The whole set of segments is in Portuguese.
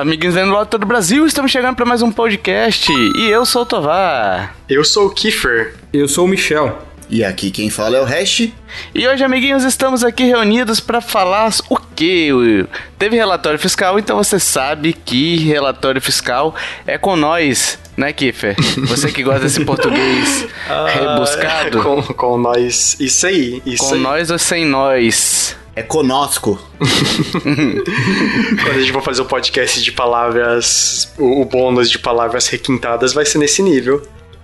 Amiguinhos do lado todo o Brasil. Estamos chegando para mais um podcast. E eu sou o Tovar. Eu sou o Kiefer. Eu sou o Michel. E aqui quem fala é o Hash. E hoje, amiguinhos, estamos aqui reunidos para falar o quê? Teve relatório fiscal, então você sabe que relatório fiscal é com nós, né, Kiffer? Você que gosta desse português rebuscado. Ah, com, com nós. Isso aí. Isso com aí. nós ou sem nós? É conosco. Quando a gente for fazer o um podcast de palavras, o, o bônus de palavras requintadas vai ser nesse nível.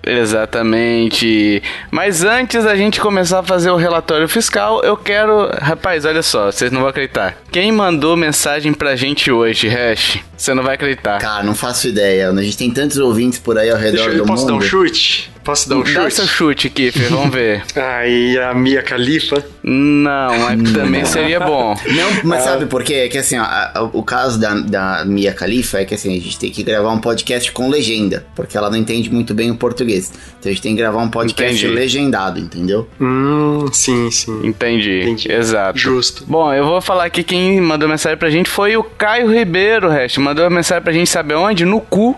Exatamente. Mas antes da gente começar a fazer o relatório fiscal, eu quero. Rapaz, olha só, vocês não vão acreditar. Quem mandou mensagem pra gente hoje, Hash? Você não vai acreditar. Cara, não faço ideia. A gente tem tantos ouvintes por aí ao redor Deixa eu, do posso mundo. dar um chute? Posso dar um Dá chute? seu chute, Kiffer, vamos ver. Aí a Mia Khalifa. Não, mas também seria bom. Não, mas sabe por quê? É que assim, ó, o caso da, da Mia Khalifa é que assim, a gente tem que gravar um podcast com legenda, porque ela não entende muito bem o português. Então a gente tem que gravar um podcast Entendi. legendado, entendeu? Hum, sim, sim. Entendi. Entendi. Exato. Justo. Bom, eu vou falar aqui quem mandou mensagem pra gente foi o Caio Ribeiro, Hash. Mandou mensagem pra gente saber onde? No cu.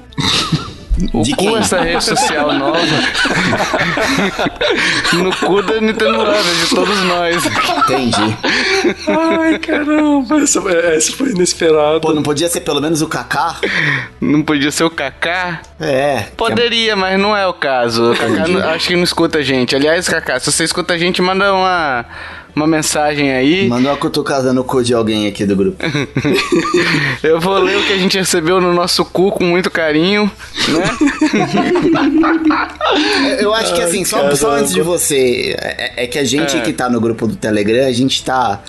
O De cu, quem? essa rede social nova. no cu da Nintendo Lover, de todos nós. Entendi. Ai, caramba. Essa, essa foi inesperada. Pô, não podia ser pelo menos o Kaká? Não podia ser o Kaká? É. Poderia, mas não é o caso. O Kaká não- acho que não escuta a gente. Aliás, Kaká, se você escuta a gente, manda uma, uma mensagem aí. Mandou uma cutucada no cu de alguém aqui do grupo. Eu vou ler o que a gente recebeu no nosso cu com muito carinho, né? Eu acho que assim, só, só antes de você, é, é que a gente É. que tá no grupo do Telegram, a gente tá.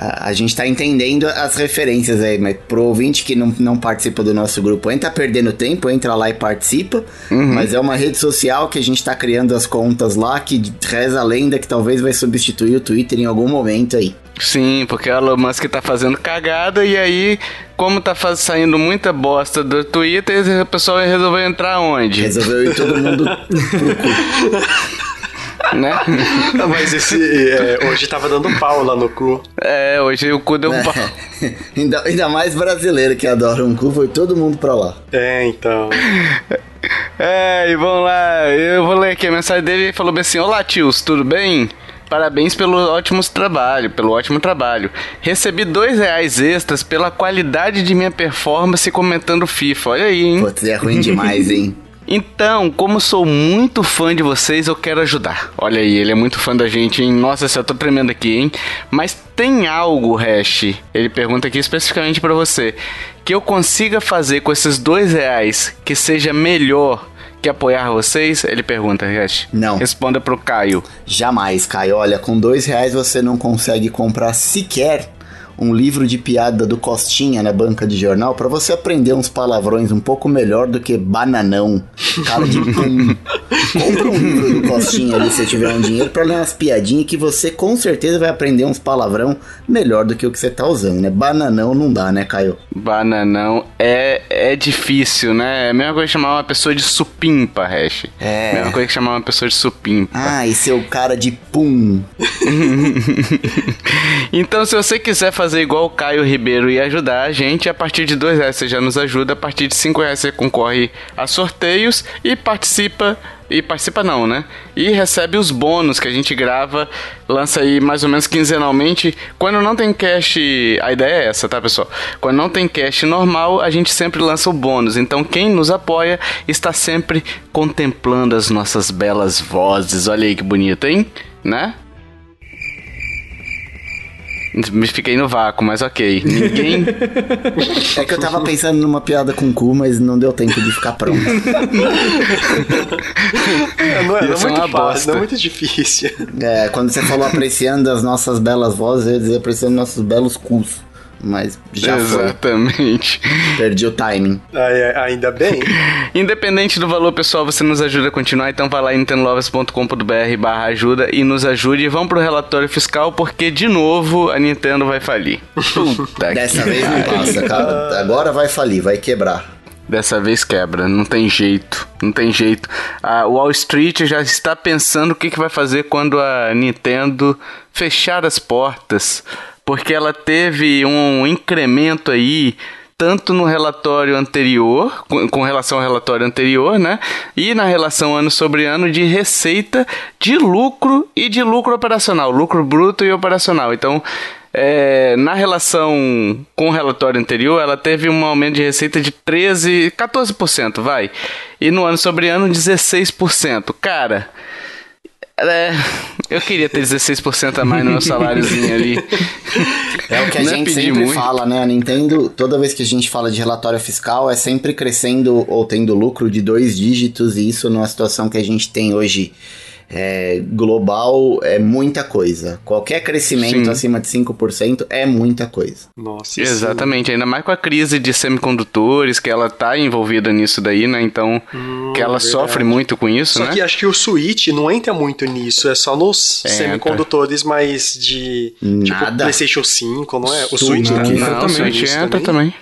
A, a gente tá entendendo as referências aí, mas pro ouvinte que não, não participa do nosso grupo, ainda tá perdendo tempo, entra lá e participa. Mas é uma rede social que a gente tá criando as contas lá, que reza a lenda que talvez vai substituir o Twitter em algum momento aí. Sim, porque o Elon Musk tá fazendo cagada e aí, como tá faz- saindo muita bosta do Twitter, o pessoal resolveu entrar onde? Resolveu ir todo mundo pro cu. Né? Mas esse. é, hoje tava dando pau lá no cu. É, hoje o cu deu um pau. ainda, ainda mais brasileiro que adora um cu, foi todo mundo pra lá. É, então. É, e vamos lá, eu vou ler aqui a mensagem dele, ele falou bem assim, Olá tios, tudo bem? Parabéns pelo ótimo trabalho, pelo ótimo trabalho. Recebi dois reais extras pela qualidade de minha performance comentando FIFA. Olha aí, hein? Putz, é ruim demais, hein? Então, como sou muito fã de vocês, eu quero ajudar. Olha aí, ele é muito fã da gente, hein? Nossa, eu tô tremendo aqui, hein? Mas tem algo, Hash, ele pergunta aqui especificamente pra você, que eu consiga fazer com esses dois reais que seja melhor que apoiar vocês? Ele pergunta, Hash. Não. Responda pro Caio. Jamais, Caio. Olha, com dois reais você não consegue comprar sequer um livro de piada do Costinha na banca de jornal pra você aprender uns palavrões um pouco melhor do que bananão, cara de pum. Compra um livro do Costinha ali se você tiver um dinheiro pra ler umas piadinhas que você com certeza vai aprender uns palavrão melhor do que o que você tá usando, né? Bananão não dá, né, Caio? Bananão é, é difícil, né? É a mesma coisa que chamar uma pessoa de supimpa, Hash. É. Mesma coisa que chamar uma pessoa de supimpa. Ah, e seu cara de pum. então, se você quiser fazer igual o Caio Ribeiro e ajudar a gente, a partir de dois reais você já nos ajuda, a partir de cinco reais você concorre a sorteios e participa. E participa não, né? E recebe os bônus que a gente grava, lança aí mais ou menos quinzenalmente. Quando não tem cash, a ideia é essa, tá, pessoal? Quando não tem cash normal, a gente sempre lança o bônus. Então, quem nos apoia está sempre contemplando as nossas belas vozes. Olha aí que bonito, hein? Né? Me fiquei no vácuo, mas ok. Ninguém. É que eu tava pensando numa piada com cu, mas não deu tempo de ficar pronto. É, não é, é ser muito uma fácil, bosta. não é muito difícil. É, quando você falou apreciando as nossas belas vozes, eu ia dizer apreciando nossos belos cus. Mas já Exatamente. foi. Perdi o timing. Ah, ainda bem. Independente do valor, pessoal, você nos ajuda a continuar, então vai lá em nintendolovers.com.br barra ajuda e nos ajude. E vamos pro relatório fiscal, porque, de novo, a Nintendo vai falir. Puta Dessa que vez não pariu. passa, cara. Agora vai falir, vai quebrar. Dessa vez quebra, não tem jeito, não tem jeito. A Wall Street já está pensando o que, que vai fazer quando a Nintendo fechar as portas, porque ela teve um incremento aí tanto no relatório anterior, com, relação ao relatório anterior, né? E na relação ano sobre ano de receita, de lucro e de lucro operacional, lucro bruto e operacional. Então, é, na relação com o relatório anterior, ela teve um aumento de receita de 13, 14%, vai. E no ano sobre ano, 16%. Cara, é, eu queria ter 16% a mais no meu saláriozinho ali. É o que a Não é gente sempre muito. fala, né? A Nintendo, toda vez que a gente fala de relatório fiscal, é sempre crescendo ou tendo lucro de dois dígitos, e isso numa situação que a gente tem hoje é, global é muita coisa. Qualquer crescimento Sim. acima de 5% é muita coisa. Nossa, isso- Exatamente, ainda mais com a crise de semicondutores, que ela tá envolvida nisso daí, né? Então, que ela verdade. sofre muito com isso, Só né? que acho que o Switch não entra muito nisso, é só nos Entra. semicondutores mais de tipo Nada. PlayStation 5, não é? O Switch que- não, Não, o entra Switch entra também.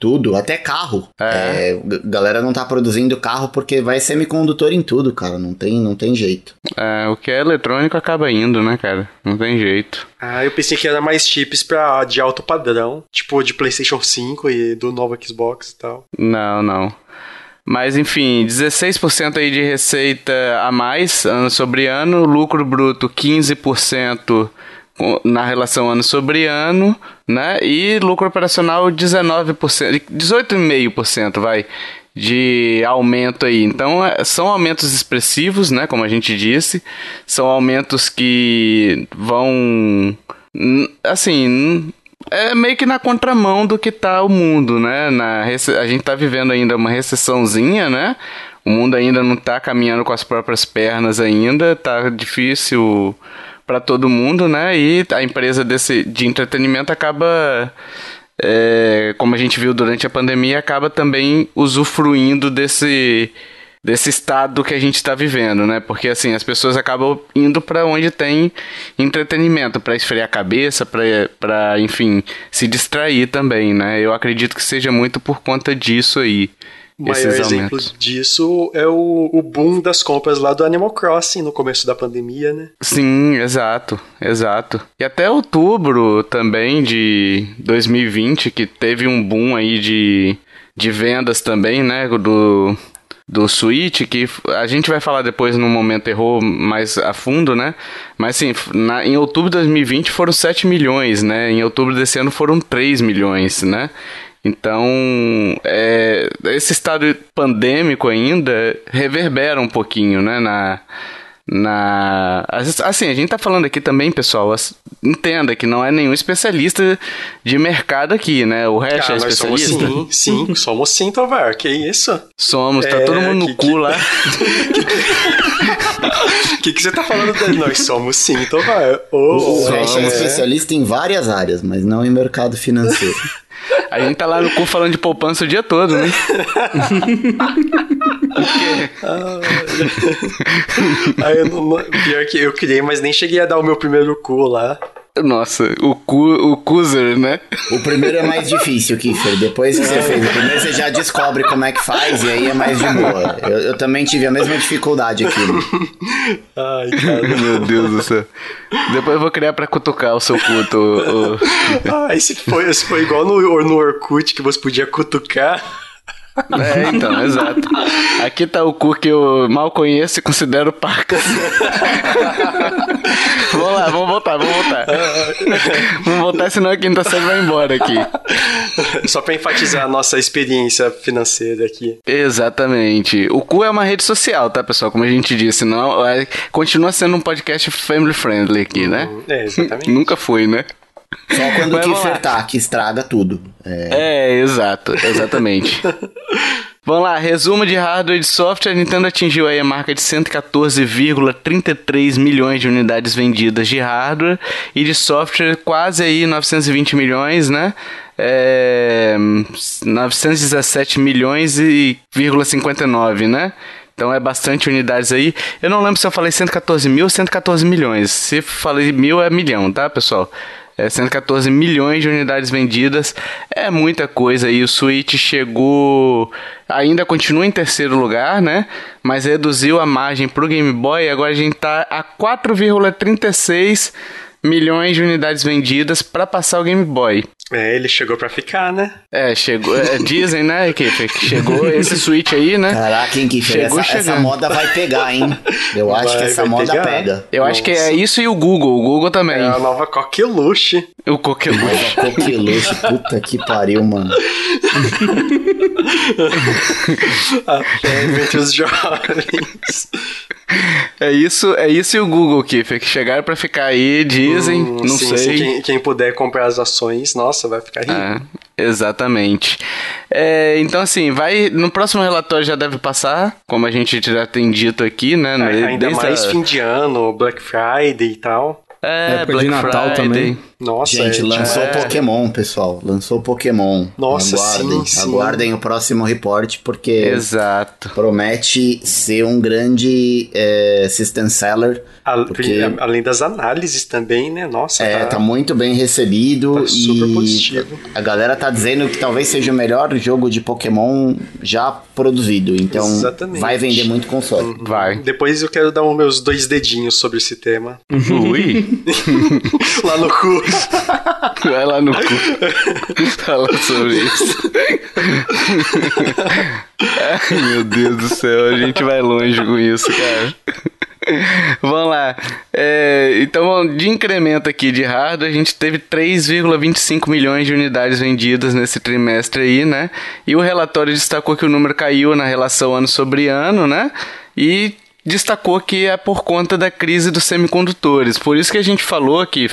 Tudo, até carro. É. É, galera não tá produzindo carro porque vai semicondutor em tudo, cara. Não tem, não tem jeito. É, o que é eletrônico acaba indo, né, cara? Não tem jeito. Ah, eu pensei que era mais chips pra, de alto padrão, tipo de PlayStation 5 e do novo Xbox e tal. Não, não. Mas enfim, 16% aí de receita a mais ano sobre ano, lucro bruto 15% com- na relação ano sobre ano, né? E lucro operacional 19%, 18,5% vai de aumento aí. Então, é, são aumentos expressivos, né, como a gente disse. São aumentos que vão Assim, é meio que na contramão do que tá o mundo, né? Na, a gente tá vivendo ainda uma recessãozinha, né? O mundo ainda não tá caminhando com as próprias pernas ainda, tá difícil para todo mundo, né? E a empresa desse, de entretenimento acaba, é, como a gente viu durante a pandemia, acaba também usufruindo desse desse estado que a gente está vivendo, né? Porque assim as pessoas acabam indo para onde tem entretenimento, para esfriar a cabeça, para enfim se distrair também, né? Eu acredito que seja muito por conta disso aí. O maior exemplo disso é o, o boom das compras lá do Animal Crossing no começo da pandemia, né? Sim, exato, exato. E até outubro também de 2020, que teve um boom aí de, de vendas também, né? Do, do Switch, que a gente vai falar depois no momento errou mais a fundo, né? Mas assim, na, em outubro de 2020 foram 7 milhões, né? Em outubro desse ano foram 3 milhões, né? Então, é, esse estado pandêmico ainda reverbera um pouquinho, né, na, na assim a gente tá falando aqui também pessoal entenda que não é nenhum especialista de mercado aqui né o resto é Ah, nós somos especialista sim, sim, somos sim, Tovar, que isso? somos tá É, todo mundo no que- cu que- lá O que, que você tá falando dele? Nós somos sim, Tovar. Ô, O Hash é é. especialista em várias áreas, mas não em mercado financeiro. a gente tá lá no cu falando de poupança o dia todo né Aí eu não- pior que eu criei, mas nem cheguei a dar o meu primeiro cu lá. nossa o cu o Cuser né O primeiro é mais difícil, Kiffer. Depois que você fez o primeiro, você já descobre como é que faz e aí é mais de boa. Eu, eu também tive a mesma dificuldade aqui. Ai, cara. meu Deus do céu depois eu vou criar pra cutucar o seu culto o- Ah, esse foi, esse foi igual no, no Orkut que você podia cutucar. É, então, exato. Aqui tá o cu que eu mal conheço e considero pacas. vamos lá, vamos voltar, vamos voltar. vamos voltar, senão a quinta série vai embora aqui. Só pra enfatizar a nossa experiência financeira aqui. Exatamente. O cu é uma rede social, tá, pessoal? Como a gente disse, não, é- continua sendo um podcast family friendly aqui, né? É, exatamente. Nunca foi, né? Só quando Mas lá. tá, que estraga tudo. É, É, exato, exatamente. Vamos lá, resumo de hardware e de software. A Nintendo atingiu aí a marca de 114,33 milhões de unidades vendidas de hardware e de software quase aí 920 milhões, né? É, 917 milhões e 59, né? Então é bastante unidades aí. Eu não lembro se eu falei 114 mil ou 114 milhões. Se falei mil é milhão, tá, pessoal? É 114 milhões de unidades vendidas. É muita coisa aí. O Switch chegou. Ainda continua em terceiro lugar, né? Mas reduziu a margem para o Game Boy. Agora a gente tá a 4,36 milhões de unidades vendidas para passar o Game Boy. É, ele chegou pra ficar, né? É, chegou. É, dizem, né, equipe? Que chegou esse Switch aí, né? Caraca, hein, Kiffer? Chegou Essa, essa moda vai pegar, hein? Eu acho Vai, que essa moda pegar. pega. Eu acho que é Nossa. isso e o Google. O Google também. É a nova coqueluche. O coqueluche. Coqueluche, puta que pariu, mano. Até entre os jovens. É isso, é isso e o Google, Kiffer, que chegaram pra ficar aí, dizem, Hum, não sim, sei. sim, quem, quem puder comprar as ações, nossa, vai ficar rico. É, exatamente. É, então, assim, vai. No próximo relatório já deve passar, como a gente já tem dito aqui, né? É, Ainda desde mais a- fim de ano, Black Friday e tal. É, Época de Natal também. Nossa, Gente, é, lançou é, Pokémon, pessoal. Lançou Pokémon. Nossa, aguardem, sim, sim. aguardem o próximo report, porque Exato. promete ser um grande é, system seller. A- porque- Além das análises também, né? Nossa, É, tá, tá muito bem recebido tá super e positivo. a galera tá dizendo que talvez seja o melhor jogo de Pokémon já produzido. Então Exatamente. vai vender muito console. Vai. Depois eu quero dar os meus dois dedinhos sobre esse tema. Ui, Lá no cu. vai lá no cu. Fala sobre isso. Ai, meu Deus do céu, a gente vai longe com isso, cara. Vamos lá. É, então, de incremento aqui de hardware, a gente teve 3,25 milhões de unidades vendidas nesse trimestre aí, né? E o relatório destacou que o número caiu na relação ano sobre ano, né? E destacou que é por conta da crise dos semicondutores. Por isso que a gente falou aqui,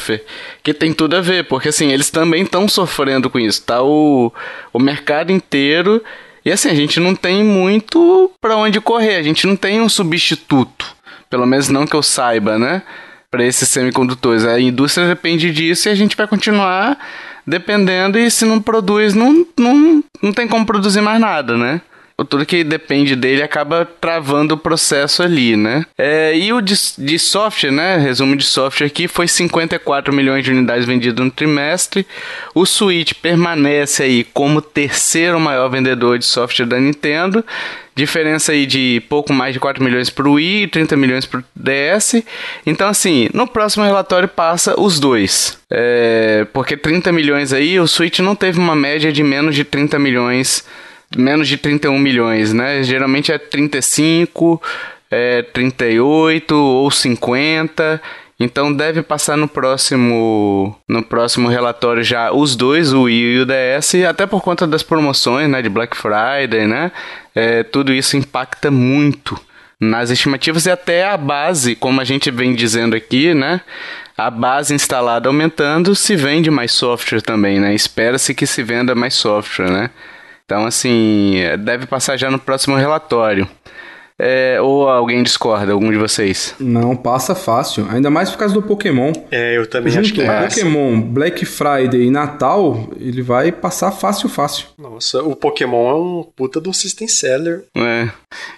que tem tudo a ver, porque assim, eles também estão sofrendo com isso, tá? O, o mercado inteiro. E assim, a gente não tem muito para onde correr, a gente não tem um substituto. Pelo menos não que eu saiba, né? Para esses semicondutores. A indústria depende disso e a gente vai continuar dependendo. E se não produz, não, não, não tem como produzir mais nada, né? Tudo que depende dele acaba travando o processo ali, né? É, e o de, de software, né? Resumo de software aqui foi 54 milhões de unidades vendidas no trimestre. O Switch permanece aí como terceiro maior vendedor de software da Nintendo. Diferença aí de pouco mais de 4 milhões para o Wii e 30 milhões para o DS. Então, assim, no próximo relatório passa os dois. É, porque 30 milhões aí, o Switch não teve uma média de menos de 30 milhões, menos de 31 milhões, né? Geralmente é 35, é 38 ou 50. Então deve passar no próximo no próximo relatório já os dois, o Wii e o DS, até por conta das promoções, né, de Black Friday, né? É, tudo isso impacta muito nas estimativas e até a base, como a gente vem dizendo aqui, né? A base instalada aumentando, se vende mais software também, né? Espera-se que se venda mais software, né? Então, assim, deve passar já no próximo relatório. É, ou alguém discorda, algum de vocês? Não, passa fácil. Ainda mais por causa do Pokémon. É, eu também acho Junto que é. Pokémon, Black Friday e Natal, ele vai passar fácil, fácil. Nossa, o Pokémon é um puta do system seller. É.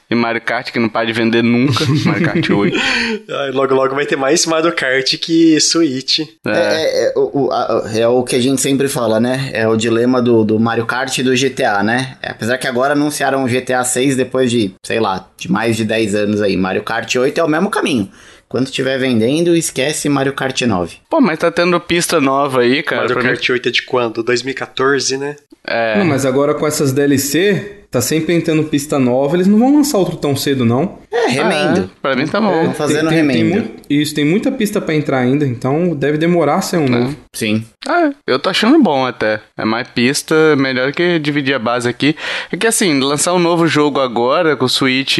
E Mario Kart, que não para de vender nunca. Mario Kart 8. Ai, logo, logo vai ter mais Mario Kart que Switch. É, é, é, o, o- a- é o que a gente sempre fala, né? É o dilema do, do Mario Kart e do GTA, né? É, apesar que agora anunciaram o GTA 6 depois de, sei lá, de mais de 10 anos aí. Mario Kart 8 é o mesmo caminho. Quando estiver vendendo, esquece Mario Kart 9. Pô, mas tá tendo pista nova aí, cara. Mario pra mim. Kart 8 é de quando? 2014, né? É. Não, mas agora com essas DLC, tá sempre entrando pista nova, eles não vão lançar outro tão cedo, não. É, remendo. Ah, pra mim tá bom. Vão fazendo tem, tem, tem remendo. mu- isso, tem muita pista pra entrar ainda, então deve demorar a ser um novo. Sim. Ah, eu tô achando bom até. É mais pista, melhor que dividir a base aqui. É que assim, lançar um novo jogo agora com o Switch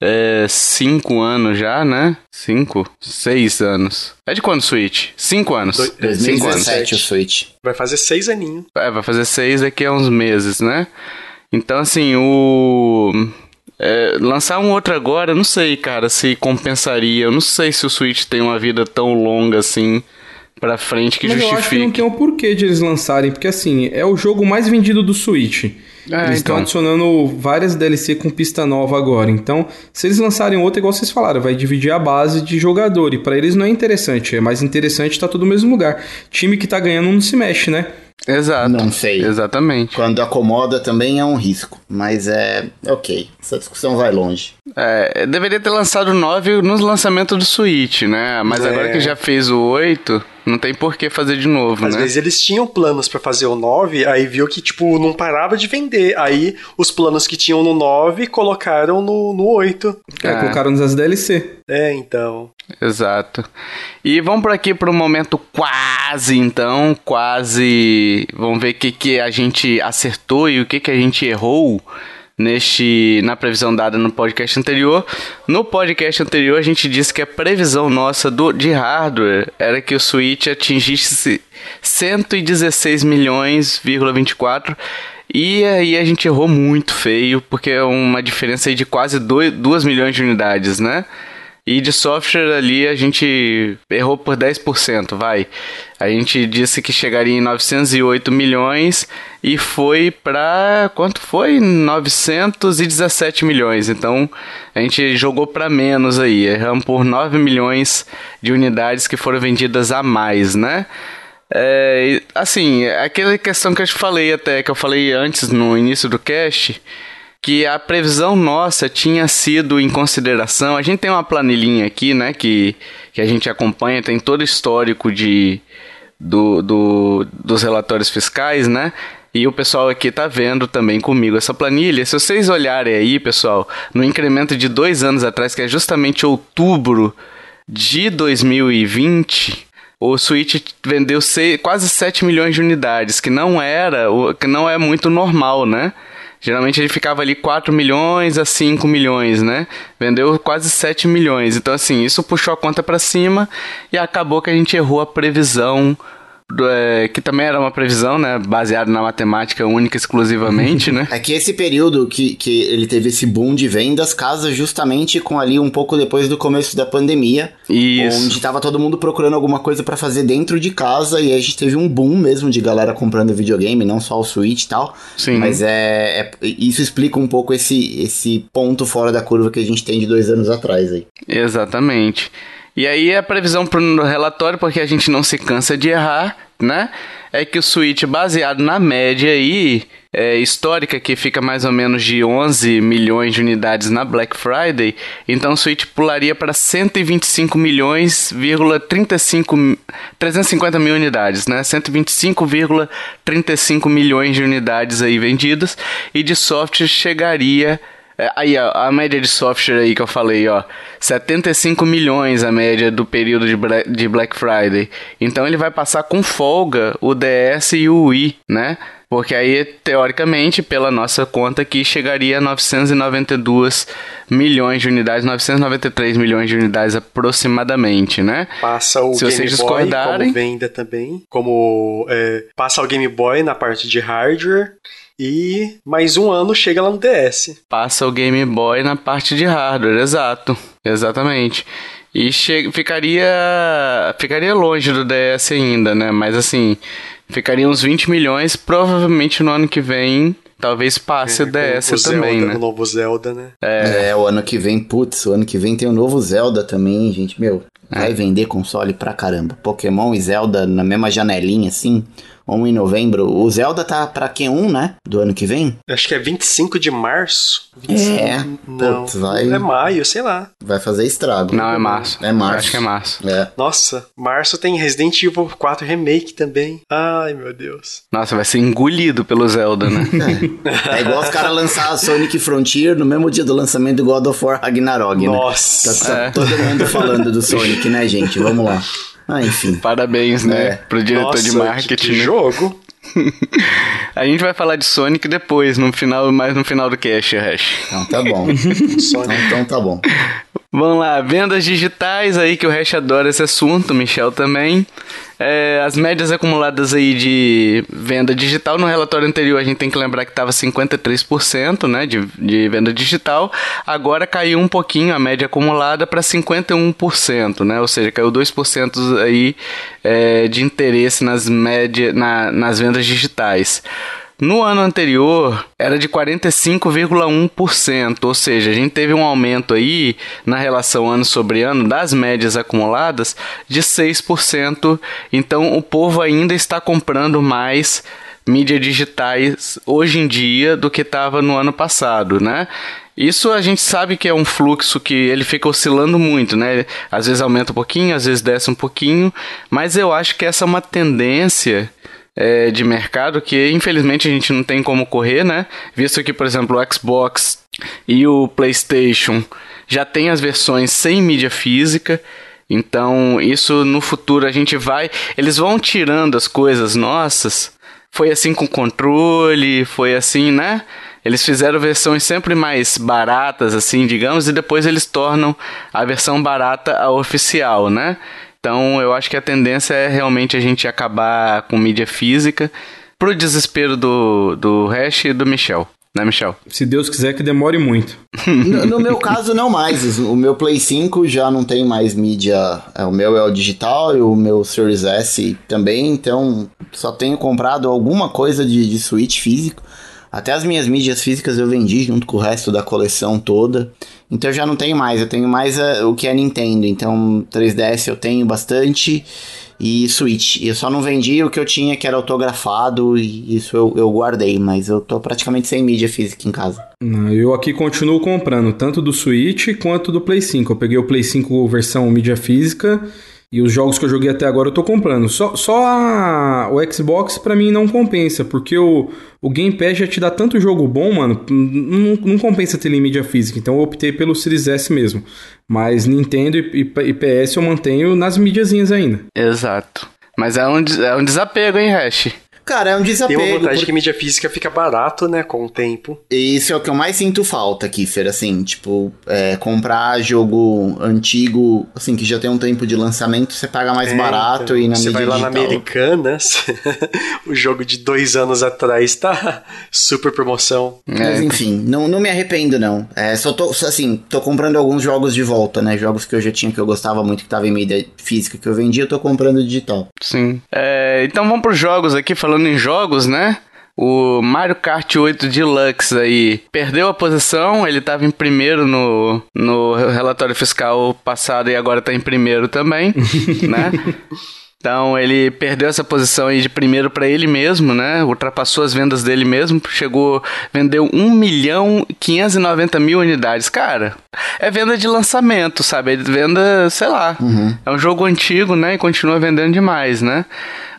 é cinco anos já, né? Cinco? Seis anos. É de quando o Switch? Cinco anos. Dois- É, Cinco anos. 2017 o Switch. Vai fazer seis aninhos. É, vai fazer seis daqui a uns meses, né? Então, assim, o. É, lançar um outro agora, não sei, cara, se compensaria. Eu não sei se o Switch tem uma vida tão longa assim pra frente que Mas justifique. eu acho que não tem o porquê de eles lançarem, porque assim, é o jogo mais vendido do Switch. É, eles estão então. adicionando várias DLC com pista nova agora. Então, se eles lançarem outra, igual vocês falaram, vai dividir a base de jogador. E pra eles não é interessante. É mais interessante estar tudo no mesmo lugar. Time que tá ganhando não se mexe, né? Exato. Não sei. Exatamente. Quando acomoda também é um risco. Mas é. Ok. Essa discussão vai longe. É, deveria ter lançado o 9 nos lançamentos do Switch, né? Mas É. agora que já fez o 8, não tem por que fazer de novo, Às né? vezes eles tinham planos pra fazer o 9, aí viu que, tipo, não parava de vender. Aí os planos que tinham no 9 colocaram no, no 8. É, É. colocaram nas DLC. É, então. Exato. E vamos por aqui para o momento quase, então, quase. Vamos ver o que, que a gente acertou e o que, que a gente errou neste na previsão dada no podcast anterior. No podcast anterior a gente disse que a previsão nossa do de hardware era que o Switch atingisse 116 milhões,24 e aí a gente errou muito feio, porque é uma diferença de quase 2 milhões de unidades, né? E de software ali a gente errou por 10%, vai. A gente disse que chegaria em 908 milhões e foi pra quanto foi? 917 milhões. Então a gente jogou pra menos aí. Erramos por 9 milhões de unidades que foram vendidas a mais, né? É, assim, aquela questão que eu te falei até, que eu falei antes no início do cast, que a previsão nossa tinha sido em consideração. A gente tem uma planilhinha aqui, né, que, que a gente acompanha, tem todo o histórico de, do, do, dos relatórios fiscais, né? E o pessoal aqui tá vendo também comigo essa planilha. Se vocês olharem aí, pessoal, no incremento de dois anos atrás, que é justamente outubro de 2020, o Switch vendeu sei- quase 7 milhões de unidades, que não era, que não é muito normal, né? Geralmente ele ficava ali 4 milhões a 5 milhões, né? Vendeu quase 7 milhões. Então, assim, isso puxou a conta pra cima e acabou que a gente errou a previsão, é, que também era uma previsão, né? Baseada na matemática única e exclusivamente, né? É que esse período que, que ele teve esse boom de vendas casa justamente com ali um pouco depois do começo da pandemia. Isso. Onde tava todo mundo procurando alguma coisa pra fazer dentro de casa e a gente teve um boom mesmo de galera comprando videogame, não só o Switch e tal. Sim. Mas é, é- Isso explica um pouco esse, esse ponto fora da curva que a gente tem de dois anos atrás aí. Exatamente. E aí a previsão para o relatório, porque a gente não se cansa de errar, né? É que o Switch, baseado na média aí, é, histórica, que fica mais ou menos de 11 milhões de unidades na Black Friday, então o Switch pularia para 125 milhões, 35, 350 mil unidades, né? 125,35 milhões de unidades aí vendidas, e de software chegaria é, aí, ó, a média de software aí que eu falei, ó, 75 milhões a média do período de, de Black Friday. Então ele vai passar com folga o DS e o Wii, né? Porque aí, teoricamente, pela nossa conta aqui, chegaria a 992 milhões de unidades, 993 milhões de unidades aproximadamente, né? Passa o Se Game vocês Boy discordarem- como venda também. Como é, passa o Game Boy na parte de hardware. E mais um ano chega lá no DS. passa o Game Boy na parte de hardware, exato, exatamente. E ficaria ficaria longe do DS ainda, né? Mas assim, ficaria uns 20 milhões, provavelmente no ano que vem, talvez passe o Com DS o também, Zelda, né? O novo Zelda, né? É. o ano que vem, putz, o ano que vem tem o novo Zelda também, gente. Meu, É. vai vender console pra caramba. Pokémon e Zelda na mesma janelinha, assim. Um em novembro. O Zelda tá pra Q1, né? Do ano que vem? Acho que é 25 de março. É, Não, putz, vai- é maio, sei lá. Vai fazer estrago. Não, é março. É março. Acho que é março. É. Nossa, março tem Resident Evil 4 Remake também. Ai, meu Deus. Nossa, vai ser engolido pelo Zelda, né? É igual os caras lançar a Sonic Frontier no mesmo dia do lançamento do God of War Ragnarok, né? Nossa. Tá, tá É. todo mundo falando do Sonic, né, gente? Vamos lá. Ah, enfim. Parabéns, né? É. Pro diretor Nossa, de marketing. Que, né? jogo. A gente vai falar de Sonic depois, no final, mais no final do cast, Hash. Então tá bom. Sonic. Então, então tá bom. Vamos lá, vendas digitais aí que o Hash adora esse assunto, Michel também. É, as médias acumuladas aí de venda digital no relatório anterior a gente tem que lembrar que estava 53% né, de, de venda digital. Agora caiu um pouquinho a média acumulada para 51%, né? Ou seja, caiu 2% aí é, de interesse nas, média, na, nas vendas digitais. No ano anterior era de 45,1%, ou seja, a gente teve um aumento aí na relação ano sobre ano das médias acumuladas de 6%. Então o povo ainda está comprando mais mídias digitais hoje em dia do que estava no ano passado, né? Isso a gente sabe que é um fluxo que ele fica oscilando muito, né? Às vezes aumenta um pouquinho, às vezes desce um pouquinho, mas eu acho que essa é uma tendência é, de mercado que infelizmente a gente não tem como correr, né? Visto que, por exemplo, o Xbox e o PlayStation já tem as versões sem mídia física. Então, isso no futuro a gente vai. Eles vão tirando as coisas nossas. Foi assim com controle, foi assim, né? Eles fizeram versões sempre mais baratas, assim, digamos, e depois eles tornam a versão barata a oficial, né? Então eu acho que a tendência é realmente a gente acabar com mídia física pro desespero do, do Hash e do Michel. Né, Michel? Se Deus quiser que demore muito. no, no, meu caso, não mais. O meu Play 5 já não tem mais mídia. É, o meu é o digital e o meu Series S também. Então, só tenho comprado alguma coisa de, de Switch físico. Até as minhas mídias físicas eu vendi junto com o resto da coleção toda. Então eu já não tenho mais, eu tenho mais uh, o que é Nintendo. Então 3DS eu tenho bastante e Switch. Eu só não vendi o que eu tinha que era autografado e isso eu, eu guardei, mas eu tô praticamente sem mídia física em casa. Eu aqui continuo comprando tanto do Switch quanto do Play 5. Eu peguei o Play 5 versão mídia física e os jogos que eu joguei até agora eu tô comprando. Só, só a, o Xbox para mim não compensa, porque o, o Game Pass já te dá tanto jogo bom, mano, não, não compensa ter em mídia física. Então eu optei pelo Series S mesmo. Mas Nintendo e, e, e PS eu mantenho nas mídiazinhas ainda. Exato. Mas é um, é um desapego, hein, Hash? Cara, é um desapego. Tem uma vantagem por... que mídia física fica barato, né, com o tempo. Isso é o que eu mais sinto falta, Kiffer, assim, tipo, é, comprar jogo antigo, assim, que já tem um tempo de lançamento, você paga mais é, barato então, e na Você vai lá digital. na Americanas, o jogo de dois anos atrás tá super promoção. É. Mas enfim, não, não me arrependo, não. É, só tô, assim, tô comprando alguns jogos de volta, né, jogos que eu já tinha que eu gostava muito, que tava em mídia física que eu vendia, eu tô comprando digital. Sim. É, então vamos pros jogos aqui, falando falando em jogos, né? O Mario Kart 8 Deluxe aí perdeu a posição, ele estava em primeiro no, no relatório fiscal passado e agora está em primeiro também, né? Então ele perdeu essa posição aí de primeiro para ele mesmo, né? Ultrapassou as vendas dele mesmo, chegou, vendeu 1 milhão 590 mil unidades. Cara, é venda de lançamento, sabe? É venda, sei lá. Uhum. É um jogo antigo, né? E continua vendendo demais, né?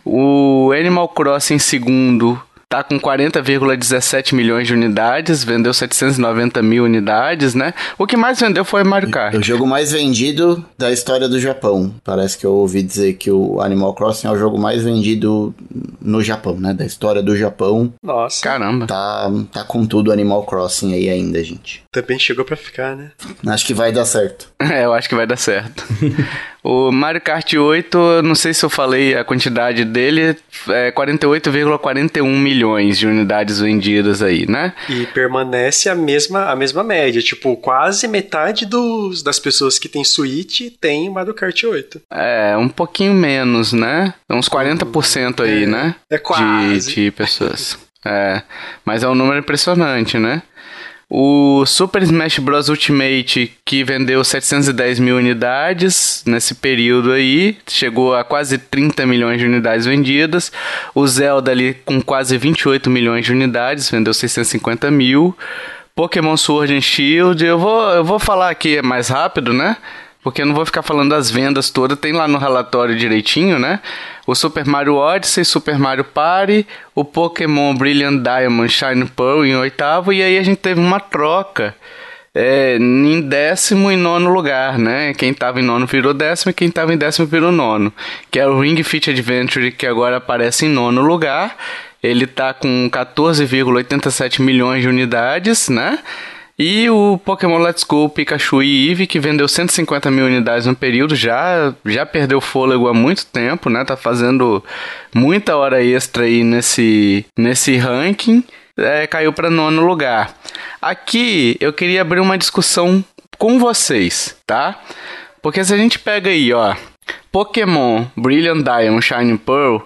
O Animal Crossing segundo tá com 40,17 milhões de unidades, vendeu 790 mil unidades, né? O que mais vendeu foi Mario Kart. O jogo mais vendido da história do Japão. Parece que eu ouvi dizer que o Animal Crossing é o jogo mais vendido no Japão, né? Da história do Japão. Nossa. Caramba. Tá, tá com tudo Animal Crossing aí ainda, gente. Também chegou para ficar, né? Acho que vai dar certo. É, eu acho que vai dar certo. O Mario Kart 8, não sei se eu falei a quantidade dele, é 48,41 milhões de unidades vendidas aí, né? E permanece a mesma, a mesma média, tipo, quase metade dos, das pessoas que tem Switch tem Mario Kart 8. É, um pouquinho menos, né? Uns 40% aí, é, né? É quase. De, de pessoas. É, mas é um número impressionante, né? O Super Smash Bros. Ultimate, que vendeu 710 mil unidades nesse período aí, chegou a quase 30 milhões de unidades vendidas. O Zelda ali com quase 28 milhões de unidades, vendeu 650 mil. Pokémon Sword and Shield, eu vou, eu vou falar aqui mais rápido, né? Porque eu não vou ficar falando das vendas todas, tem lá no relatório direitinho, né? O Super Mario Odyssey, Super Mario Party, o Pokémon Brilliant Diamond Shine Pearl em oitavo, e aí a gente teve uma troca é, em décimo e nono lugar, né? Quem tava em nono virou décimo e quem tava em décimo virou nono. Que é o Ring Fit Adventure, que agora aparece em nono lugar. Ele tá com 14,87 milhões de unidades, né? E o Pokémon Let's Go Pikachu e Eevee, que vendeu 150 mil unidades no período, já, já perdeu fôlego há muito tempo, né? Tá fazendo muita hora extra aí nesse, nesse ranking. É, caiu para nono lugar. Aqui eu queria abrir uma discussão com vocês, tá? Porque se a gente pega aí, ó, Pokémon Brilliant Diamond Shining Pearl,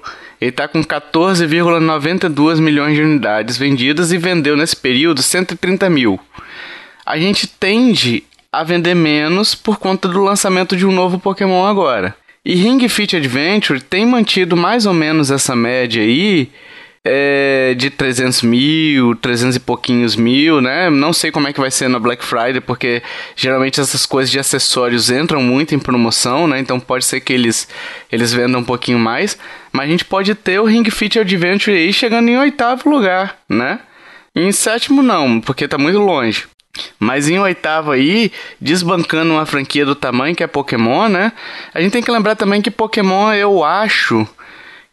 ele tá com 14,92 milhões de unidades vendidas e vendeu nesse período 130 mil. A gente tende a vender menos por conta do lançamento de um novo Pokémon agora. E Ring Fit Adventure tem mantido mais ou menos essa média aí é, de 300 mil, 300 e pouquinhos mil, né? Não sei como é que vai ser na Black Friday, porque geralmente essas coisas de acessórios entram muito em promoção, né? Então pode ser que eles, eles vendam um pouquinho mais. Mas a gente pode ter o Ring Fit Adventure aí chegando em oitavo lugar, né? em sétimo não, porque tá muito longe. Mas em oitavo aí, desbancando uma franquia do tamanho que é Pokémon, né? A gente tem que lembrar também que Pokémon, eu acho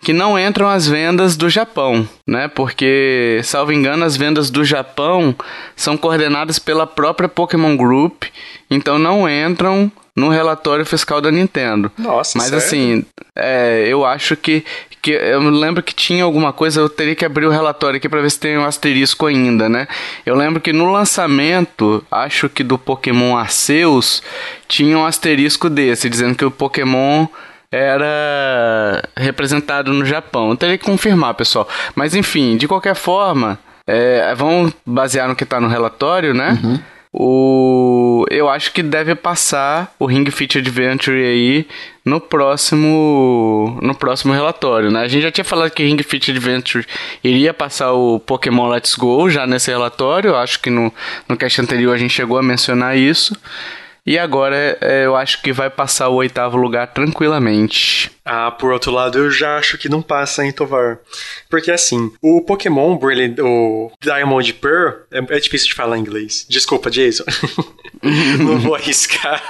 que não entram as vendas do Japão, né? Porque, salvo engano, as vendas do Japão são coordenadas pela própria Pokémon Group, então não entram no relatório fiscal da Nintendo. Nossa, Mas sério? assim, é, eu acho que, que. Eu lembro que tinha alguma coisa, eu teria que abrir o relatório aqui para ver se tem um asterisco ainda, né? Eu lembro que no lançamento, acho que do Pokémon Arceus, tinha um asterisco desse, dizendo que o Pokémon era representado no Japão. Eu teria que confirmar, pessoal. Mas enfim, de qualquer forma, é, vamos basear no que está no relatório, né? O, eu acho que deve passar o Ring Fit Adventure aí no próximo no próximo relatório, né? A gente já tinha falado que Ring Fit Adventure iria passar o Pokémon Let's Go já nesse relatório. Acho que no, no cast anterior a gente chegou a mencionar isso. E agora é, eu acho que vai passar o oitavo lugar tranquilamente. Ah, por outro lado, eu já acho que não passa, hein, Tovar? Porque assim, o Pokémon Brilliant, o Diamond Pearl, é, é difícil de falar em inglês. Desculpa, Jason. não vou arriscar.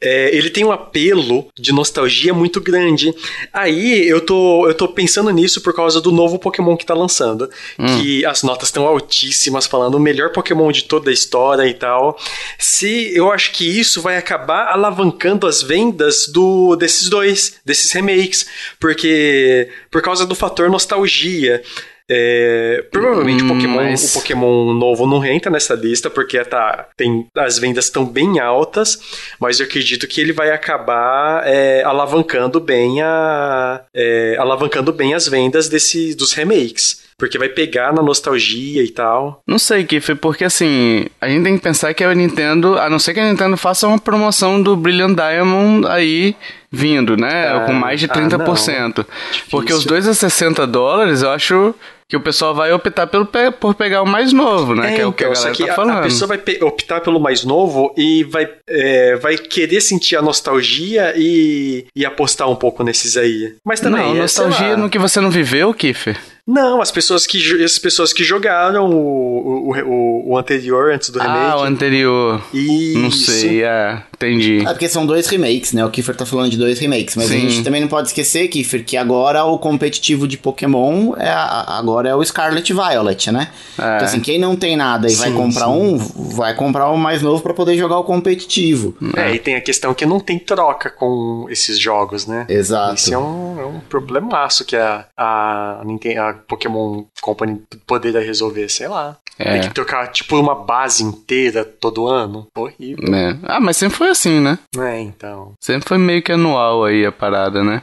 É, ele tem um apelo de nostalgia muito grande. Aí eu tô, eu tô pensando nisso por causa do novo Pokémon que tá lançando. Que as notas estão altíssimas, falando o melhor Pokémon de toda a história e tal. Se eu acho que isso vai acabar alavancando as vendas do desses dois, desses remakes. Porque. Por causa do fator nostalgia. É, provavelmente Hum, o, Pokémon, mas- o Pokémon novo não entra nessa lista porque tá, tem, as vendas estão bem altas, mas eu acredito que ele vai acabar é, alavancando bem a é, alavancando bem as vendas desse, dos remakes, porque vai pegar na nostalgia e tal. Não sei, Kiff, porque assim, a gente tem que pensar que a Nintendo, a não ser que a Nintendo faça uma promoção do Brilliant Diamond aí vindo, né? Ah, com mais de ah, 30%. porque os dois a 60 dólares, eu acho que o pessoal vai optar pelo, pe- por pegar o mais novo, né? que é o que a então, só galera que tá a- falando. a pessoa vai optar pelo mais novo e vai, é, vai querer sentir a nostalgia e, e apostar um pouco nesses aí. Mas também. não, é, nostalgia no que você não viveu, Kiffer. Não, as pessoas que, as pessoas que jogaram o, o, o, o anterior antes do remake. Ah, o anterior. Isso. Não sei, é, entendi. É porque são dois remakes, né? O Kiefer tá falando de dois remakes. Mas Sim. a gente também não pode esquecer, Kiefer, que agora o competitivo de Pokémon é a- agora é o Scarlet Violet, né? É. Então, assim, quem não tem nada e vai Sim, comprar sim. um, vai comprar o mais novo pra poder jogar o competitivo. É, e tem a questão que não tem troca com esses jogos, né? Exato. Isso é um, é um problemaço que a, a, Ninten- a Pokémon Company poderia resolver, sei lá. É. Tem que trocar, tipo, uma base inteira todo ano. Horrível. É. Ah, mas sempre foi assim, né? É, então. Sempre foi meio que anual aí a parada, né?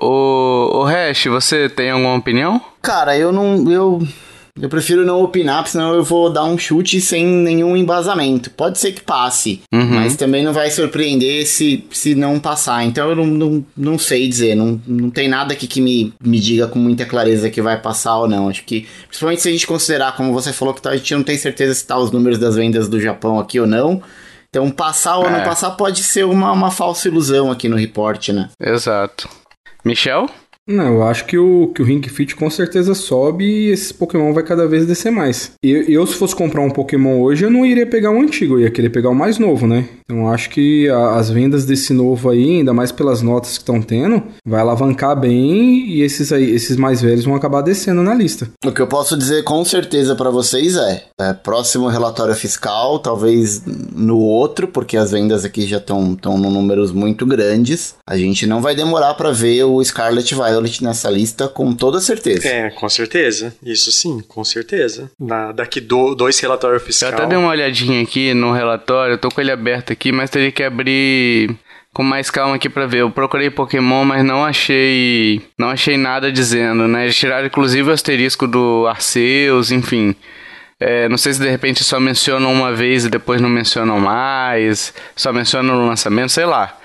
O, o Hash, você tem alguma opinião? Cara, eu não. Eu, eu prefiro não opinar, porque senão eu vou dar um chute sem nenhum embasamento. Pode ser que passe, Uhum. mas também não vai surpreender se, se não passar. Então eu não, não, não sei dizer. Não, não tem nada aqui que me, me diga com muita clareza que vai passar ou não. Acho que, principalmente se a gente considerar, como você falou, que tá- a gente não tem certeza se tá os números das vendas do Japão aqui ou não. Então, passar ou É. não passar pode ser uma, uma falsa ilusão aqui no report, né? Exato. Michel? Não, eu acho que o, que o Ring Fit com certeza sobe e esse Pokémon vai cada vez descer mais. Eu, eu, se fosse comprar um Pokémon hoje, eu não iria pegar um antigo, eu ia querer pegar o mais novo, né? Então acho que a, as vendas desse novo aí, ainda mais pelas notas que estão tendo, vai alavancar bem e esses aí, esses mais velhos vão acabar descendo na lista. O que eu posso dizer com certeza para vocês é, é, próximo relatório fiscal, talvez no outro, porque as vendas aqui já estão tão em números muito grandes. A gente não vai demorar para ver o Scarlet Violet nessa lista com toda certeza. É, com certeza. Isso sim, com certeza. Na, daqui do, dois relatórios fiscais. Eu até dei uma olhadinha aqui no relatório, eu tô com ele aberto aqui, mas teria que abrir com mais calma aqui para ver. Eu procurei Pokémon, mas não achei, não achei nada dizendo, né? Eles tiraram inclusive o asterisco do Arceus, enfim. É, não sei se de repente só mencionam uma vez e depois não mencionam mais, só mencionam no lançamento, sei lá.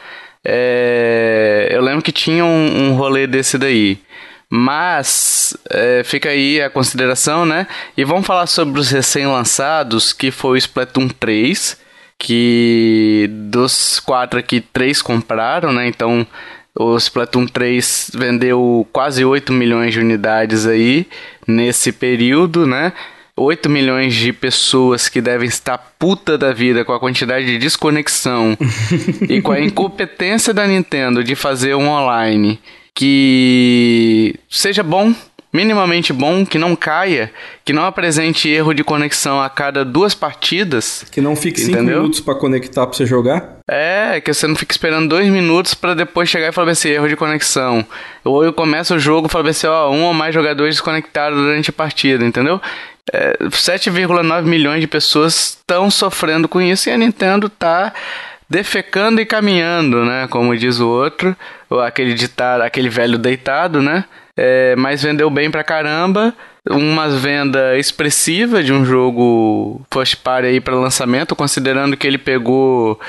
É, eu lembro que tinha um, um rolê desse daí. Mas é, fica aí a consideração, né? E vamos falar sobre os recém-lançados, que foi o Splatoon 3, que dos quatro aqui, três compraram, né? Então o Splatoon 3 vendeu quase 8 milhões de unidades aí nesse período, né? 8 milhões de pessoas que devem estar puta da vida com a quantidade de desconexão e com a incompetência da Nintendo de fazer um online que seja bom, minimamente bom, que não caia, que não apresente erro de conexão a cada duas partidas. Que não fique 5 minutos para conectar para você jogar. É, que você não fique esperando dois minutos para depois chegar e falar esse erro de conexão. Ou eu começo o jogo e falo assim, ó, um ou mais jogadores desconectados durante a partida, entendeu? É, 7,9 milhões de pessoas estão sofrendo com isso e a Nintendo tá defecando e caminhando, né? Como diz o outro, ou aquele ditado, aquele velho deitado, né? É, mas vendeu bem pra caramba, uma venda expressiva de um jogo first party aí para lançamento, considerando que ele pegou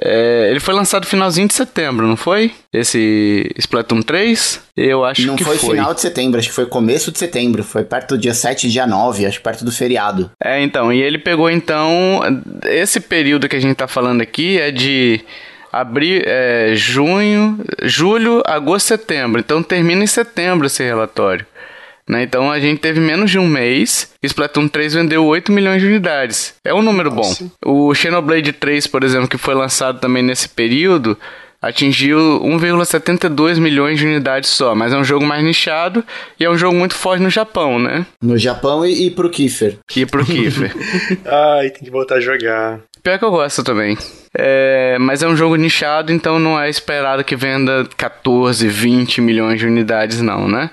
é, ele foi lançado no finalzinho de setembro, não foi? Esse Splatoon 3? Eu acho não que foi. Não foi final de setembro, acho que foi começo de setembro. Foi perto do dia 7 e dia 9, acho perto do feriado. É, então. E ele pegou, então. Esse período que a gente tá falando aqui é de abril, é, junho, julho, agosto, setembro. Então termina em setembro esse relatório. Né? Então a gente teve menos de um mês. Splatoon 3 vendeu 8 milhões de unidades. É um número Nossa. bom. O Xenoblade 3, por exemplo, que foi lançado também nesse período, atingiu 1,72 milhões de unidades só, mas é um jogo mais nichado e é um jogo muito forte no Japão, né? No Japão e, e pro Kiefer. E pro Kiefer. Ai, tem que voltar a jogar. Pior que eu gosto também. É, mas é um jogo nichado, então não é esperado que venda 14, 20 milhões de unidades, não, né?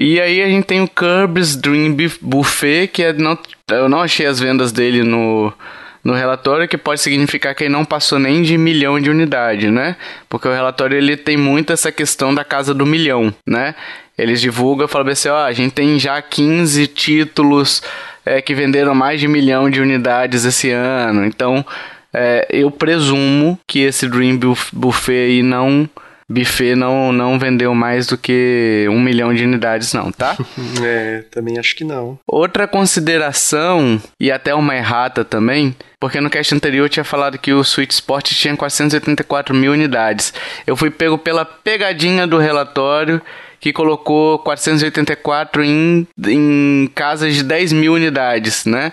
E aí a gente tem o Kirby's Dream Buffet, que é não, eu não achei as vendas dele no, no relatório, que pode significar que ele não passou nem de milhão de unidade, né? Porque o relatório ele tem muito essa questão da casa do milhão, né? Eles divulgam falam assim, ó, a gente tem já 15 títulos é, que venderam mais de milhão de unidades esse ano. Então, é, eu presumo que esse Dream Buffet aí não buffet não, não vendeu mais do que um milhão de unidades, não, tá? é, também acho que não. Outra consideração, e até uma errata também, porque no cast anterior eu tinha falado que o Switch Sport tinha 484 mil unidades. Eu fui pego pela pegadinha do relatório que colocou 484 em, em casas de 10 mil unidades, né?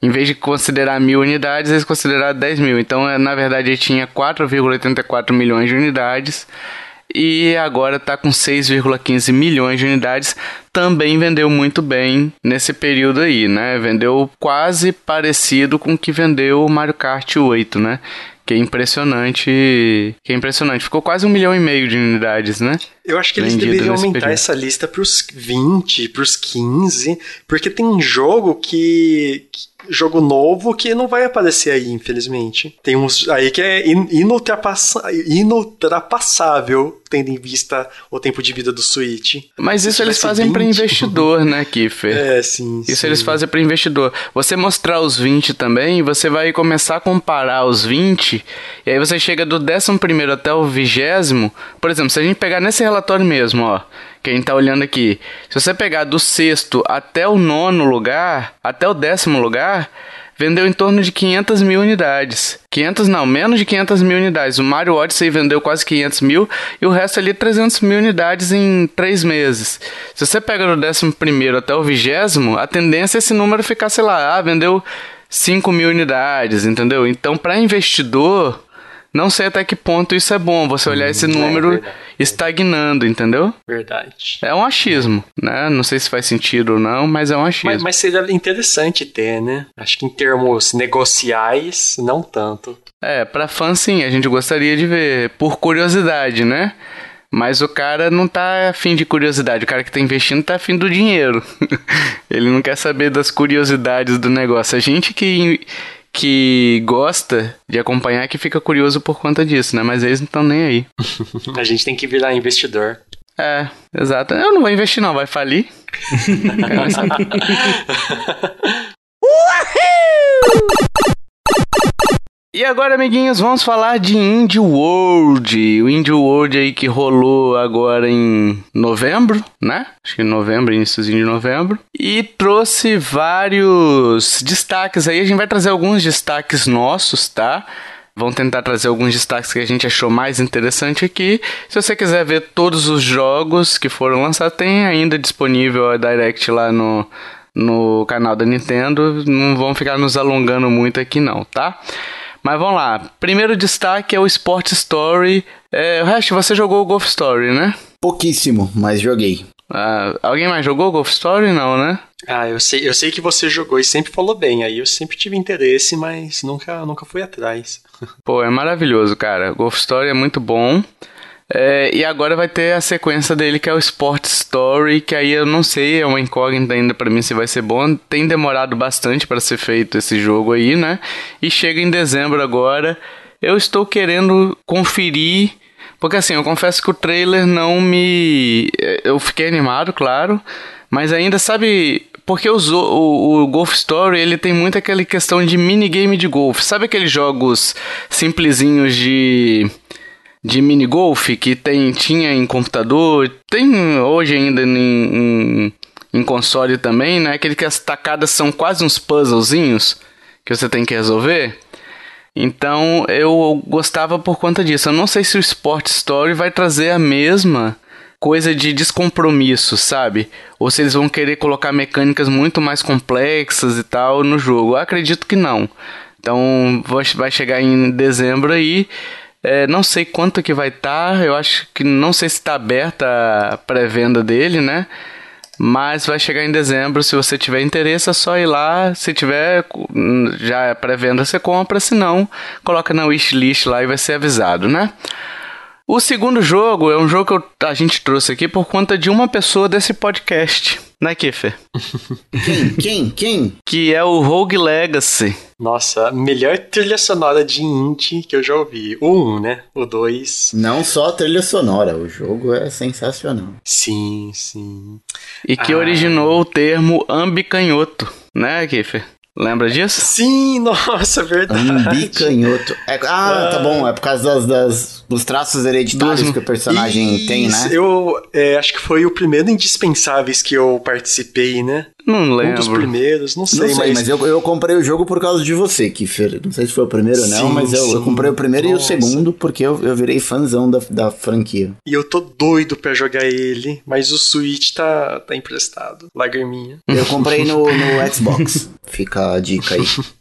Em vez de considerar mil unidades, eles consideraram 10 mil. Então, é, na verdade, ele tinha 4,84 milhões de unidades e agora está com 6,15 milhões de unidades. Também vendeu muito bem nesse período aí, né? Vendeu quase parecido com o que vendeu o Mario Kart 8, né? Que é impressionante. Que é impressionante. Ficou quase um milhão e meio de unidades, né? Eu acho que eles deveriam aumentar período. essa lista para os 20, para os 15, porque tem jogo que, que jogo novo que não vai aparecer aí, infelizmente. Tem uns aí que é inultrapassável, tendo em vista o tempo de vida do Switch. Mas isso eles fazem para investidor, né, Kiffer? É, sim. Isso sim. eles fazem para investidor. Você mostrar os 20 também, você vai começar a comparar os 20, e aí você chega do 11 até o 20. Por exemplo, se a gente pegar nesse relatório mesmo, ó que a gente tá olhando aqui. Se você pegar do sexto até o nono lugar, até o décimo lugar, vendeu em torno de 500 mil unidades. 500 não, menos de 500 mil unidades. O Mario Odyssey vendeu quase 500 mil e o resto ali 300 mil unidades em três meses. Se você pega do 11 até o 20, a tendência é esse número ficar, sei lá, ah, vendeu 5 mil unidades, entendeu? Então, para investidor, não sei até que ponto isso é bom, você olhar esse hum, número é estagnando, entendeu? Verdade. É um achismo, né? Não sei se faz sentido ou não, mas é um achismo. Mas, mas seria interessante ter, né? Acho que em termos negociais, não tanto. É, pra fã sim, a gente gostaria de ver, por curiosidade, né? Mas o cara não tá afim de curiosidade. O cara que tá investindo tá afim do dinheiro. Ele não quer saber das curiosidades do negócio. A gente que que gosta de acompanhar que fica curioso por conta disso, né? Mas eles não estão nem aí. a gente tem que virar investidor. É, exato. Eu não vou investir não, vai falir. E agora, amiguinhos, vamos falar de Indie World. O Indie World aí que rolou agora em novembro, né? Acho que em novembro, iníciozinho de novembro. E trouxe vários destaques aí. A gente vai trazer alguns destaques nossos, tá? Vamos tentar trazer alguns destaques que a gente achou mais interessante aqui. Se você quiser ver todos os jogos que foram lançados, tem ainda disponível a Direct lá no, no canal da Nintendo. Não vamos ficar nos alongando muito aqui não, tá? Mas vamos lá. Primeiro destaque é o Sport Story. É, o resto, você jogou o Golf Story, né? Pouquíssimo, mas joguei. Ah, alguém mais jogou Golf Story? Não, né? Ah, eu sei, eu sei que você jogou e sempre falou bem. Aí eu sempre tive interesse, mas nunca, nunca fui atrás. Pô, é maravilhoso, cara. Golf Story é muito bom. É, e agora vai ter a sequência dele que é o Sport Story, que aí eu não sei, é uma incógnita ainda para mim se vai ser bom. Tem demorado bastante para ser feito esse jogo aí, né? E chega em dezembro agora. Eu estou querendo conferir, porque assim, eu confesso que o trailer não me. Eu fiquei animado, claro, mas ainda sabe. Porque o, o, o Golf Story ele tem muito aquela questão de minigame de golfe. Sabe aqueles jogos simplesinhos de de mini golf que tem, tinha em computador, tem hoje ainda em, em, em console também, né? Aquele que as tacadas são quase uns puzzlezinhos que você tem que resolver. Então eu gostava por conta disso. Eu não sei se o Sport Story vai trazer a mesma coisa de descompromisso, sabe? Ou se eles vão querer colocar mecânicas muito mais complexas e tal no jogo. Eu acredito que não. Então vai chegar em dezembro aí. É, não sei quanto que vai estar, tá, eu acho que não sei se está aberta a pré-venda dele, né? Mas vai chegar em dezembro, se você tiver interesse é só ir lá, se tiver já é pré-venda você compra, se não, coloca na wishlist lá e vai ser avisado, né? O segundo jogo é um jogo que a gente trouxe aqui por conta de uma pessoa desse podcast, né, Kiffer? Quem? Quem? Quem? Que é o Rogue Legacy. Nossa, melhor trilha sonora de indie que eu já ouvi. O 1, né? O 2. Não só a trilha sonora, o jogo é sensacional. Sim, sim. E que ah. originou o termo ambicanhoto, né, Kiffer? Lembra disso? Sim, nossa, verdade. Ambicanhoto. É, ah, tá bom, é por causa das, das dos traços hereditários Dos... que o personagem Isso, tem, né? Eu é, acho que foi o primeiro Indispensáveis que eu participei, né? Não lembro. Um dos primeiros, não sei, não sei mas... mas eu, eu comprei o jogo por causa de você, Kiffer. Não sei se foi o primeiro ou não, mas eu, eu, comprei o primeiro Nossa. e o segundo porque eu, eu virei fãzão da, da franquia. E eu tô doido pra jogar ele, mas o Switch tá, tá emprestado. Lagriminha. Eu comprei no, no Xbox. Fica a dica aí.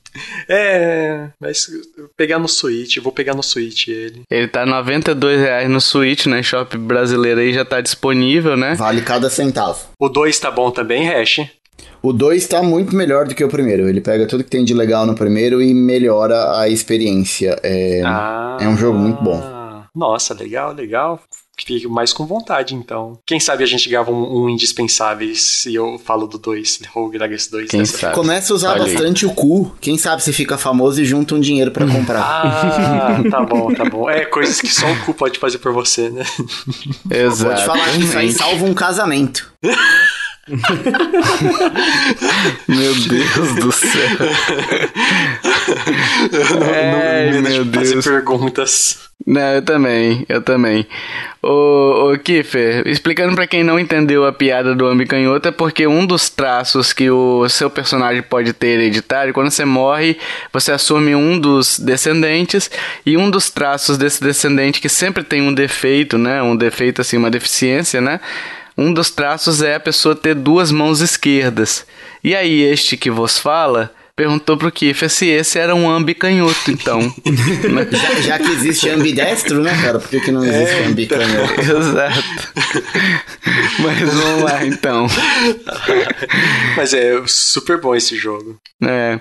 É, mas pegar no Switch, vou pegar no Switch ele. Ele tá 92 reais no Switch, né? Shop brasileiro aí já tá disponível, né? Vale cada centavo. O 2 tá bom também, Hash? O 2 está muito melhor do que o primeiro. Ele pega tudo que tem de legal no primeiro e melhora a experiência. É, ah, é um jogo muito bom. Nossa, legal, legal. Fico mais com vontade, então. Quem sabe a gente grava um, um Indispensáveis e eu falo do 2, Rogue Legacy 2. Quem sabe? Começa a usar Olha bastante aí. o cu. Quem sabe se fica famoso e junta um dinheiro para comprar. Ah, tá bom, tá bom. É, coisas que só o cu pode fazer por você, né? Exato. Pode falar isso aí salva um casamento. meu Deus do céu. não, Ai, não, meu de fazer Deus. perguntas. Não, eu também, eu também. Ô, ô Kiffer, explicando pra quem não entendeu a piada do ambicanhoto, é porque um dos traços que o seu personagem pode ter hereditário, quando você morre, você assume um dos descendentes, e um dos traços desse descendente que sempre tem um defeito, né? Um defeito assim, uma deficiência, né? Um dos traços é a pessoa ter duas mãos esquerdas. E aí, este que vos fala perguntou pro Kiffer se esse era um ambicanhoto, então. Já, já que existe ambidestro, né, cara? Por que, que não existe É, ambicanhoto? Exato. Mas vamos lá, então. Mas é super bom esse jogo. É.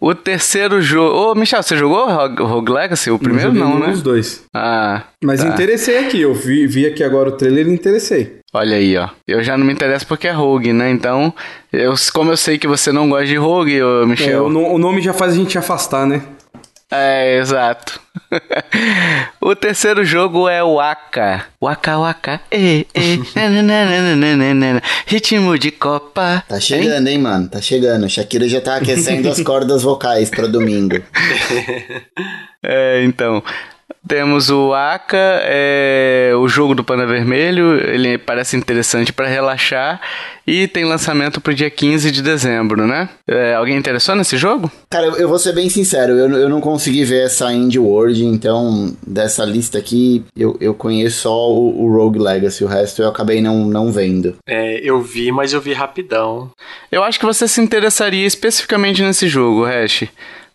O terceiro jogo. Ô, Michel, você jogou Rogue, Rogue Legacy? O primeiro não, nenhum né? dos dois. Ah. Mas tá. interessei aqui, eu vi, vi aqui agora o trailer e interessei. Olha aí, ó. Eu já não me interesso porque é Rogue, né? Então, eu, como eu sei que você não gosta de Rogue, ô, É, Michel. o, no- o nome já faz a gente afastar, né? É, exato. o terceiro jogo é o Aka. Waka Waka. E, e, nananana, Ritmo de Copa. Tá chegando, hein, mano? Tá chegando. Shakira já tá aquecendo as cordas vocais pra domingo. É, então. Temos o Aka, é, o jogo do Panda Vermelho, ele parece interessante para relaxar e tem lançamento pro dia 15 de dezembro, né? É, alguém interessou nesse jogo? Cara, eu, eu vou ser bem sincero, eu, eu não consegui ver essa Indie World, então dessa lista aqui eu, eu conheço só o, o Rogue Legacy, o resto eu acabei não, não vendo. É, eu vi, mas eu vi rapidão. Eu acho que você se interessaria especificamente nesse jogo, Hash.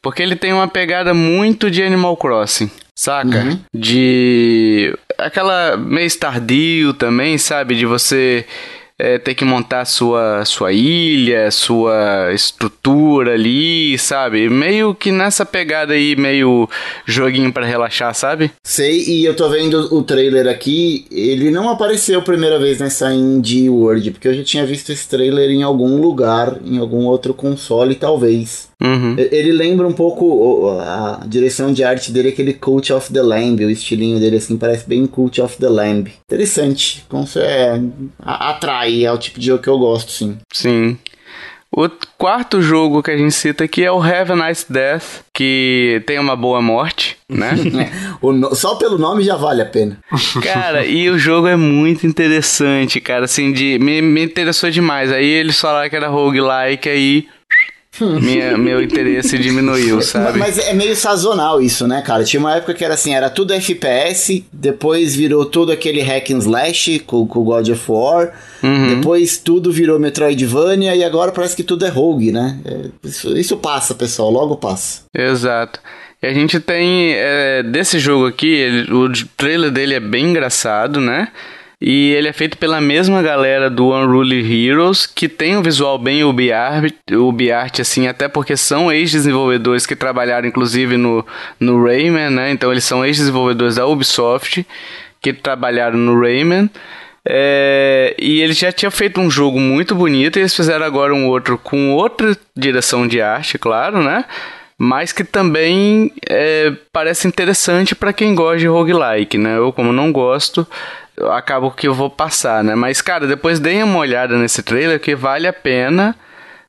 Porque ele tem uma pegada muito de Animal Crossing, saca? Uhum. De. aquela meio Stardew também, sabe? De você é, ter que montar sua, sua ilha, sua estrutura ali, sabe? Meio que nessa pegada aí, meio joguinho pra relaxar, sabe? Sei, e eu tô vendo o trailer aqui, ele não apareceu a primeira vez nessa Indie World, porque eu já tinha visto esse trailer em algum lugar, em algum outro console, talvez. Uhum. Ele lembra um pouco a direção de arte dele, aquele Cult of the Lamb, o estilinho dele assim, parece bem Cult of the Lamb. Interessante, como é, atrai, é o tipo de jogo que eu gosto, sim. Sim. O quarto jogo que a gente cita aqui é o Have a Nice Death, que tem uma boa morte, né? O no- Só pelo nome já vale a pena. Cara, e o jogo é muito interessante, cara, assim, de, me, me interessou demais. Aí eles falaram que era roguelike, aí minha, meu interesse diminuiu, sabe? Mas é meio sazonal isso, né, cara? Tinha uma época que era assim, era tudo FPS, depois virou tudo aquele hack and slash com com God of War, Uhum. depois tudo virou Metroidvania e agora parece que tudo é rogue, né? É, isso, isso passa, pessoal, logo passa. Exato. E a gente tem é, desse jogo aqui, ele- o trailer dele é bem engraçado, né? E ele é feito pela mesma galera do Unruly Heroes, que tem um visual bem UbiArt, UbiArt assim, até porque são ex-desenvolvedores que trabalharam inclusive no, no Rayman, né? Então eles são ex-desenvolvedores da Ubisoft, que trabalharam no Rayman. É, e eles já tinham feito um jogo muito bonito, e eles fizeram agora um outro com outra direção de arte, claro, né? Mas que também é, parece interessante para quem gosta de roguelike, né? Eu, como não gosto, acabo que eu vou passar, né? Mas, cara, depois deem uma olhada nesse trailer que vale a pena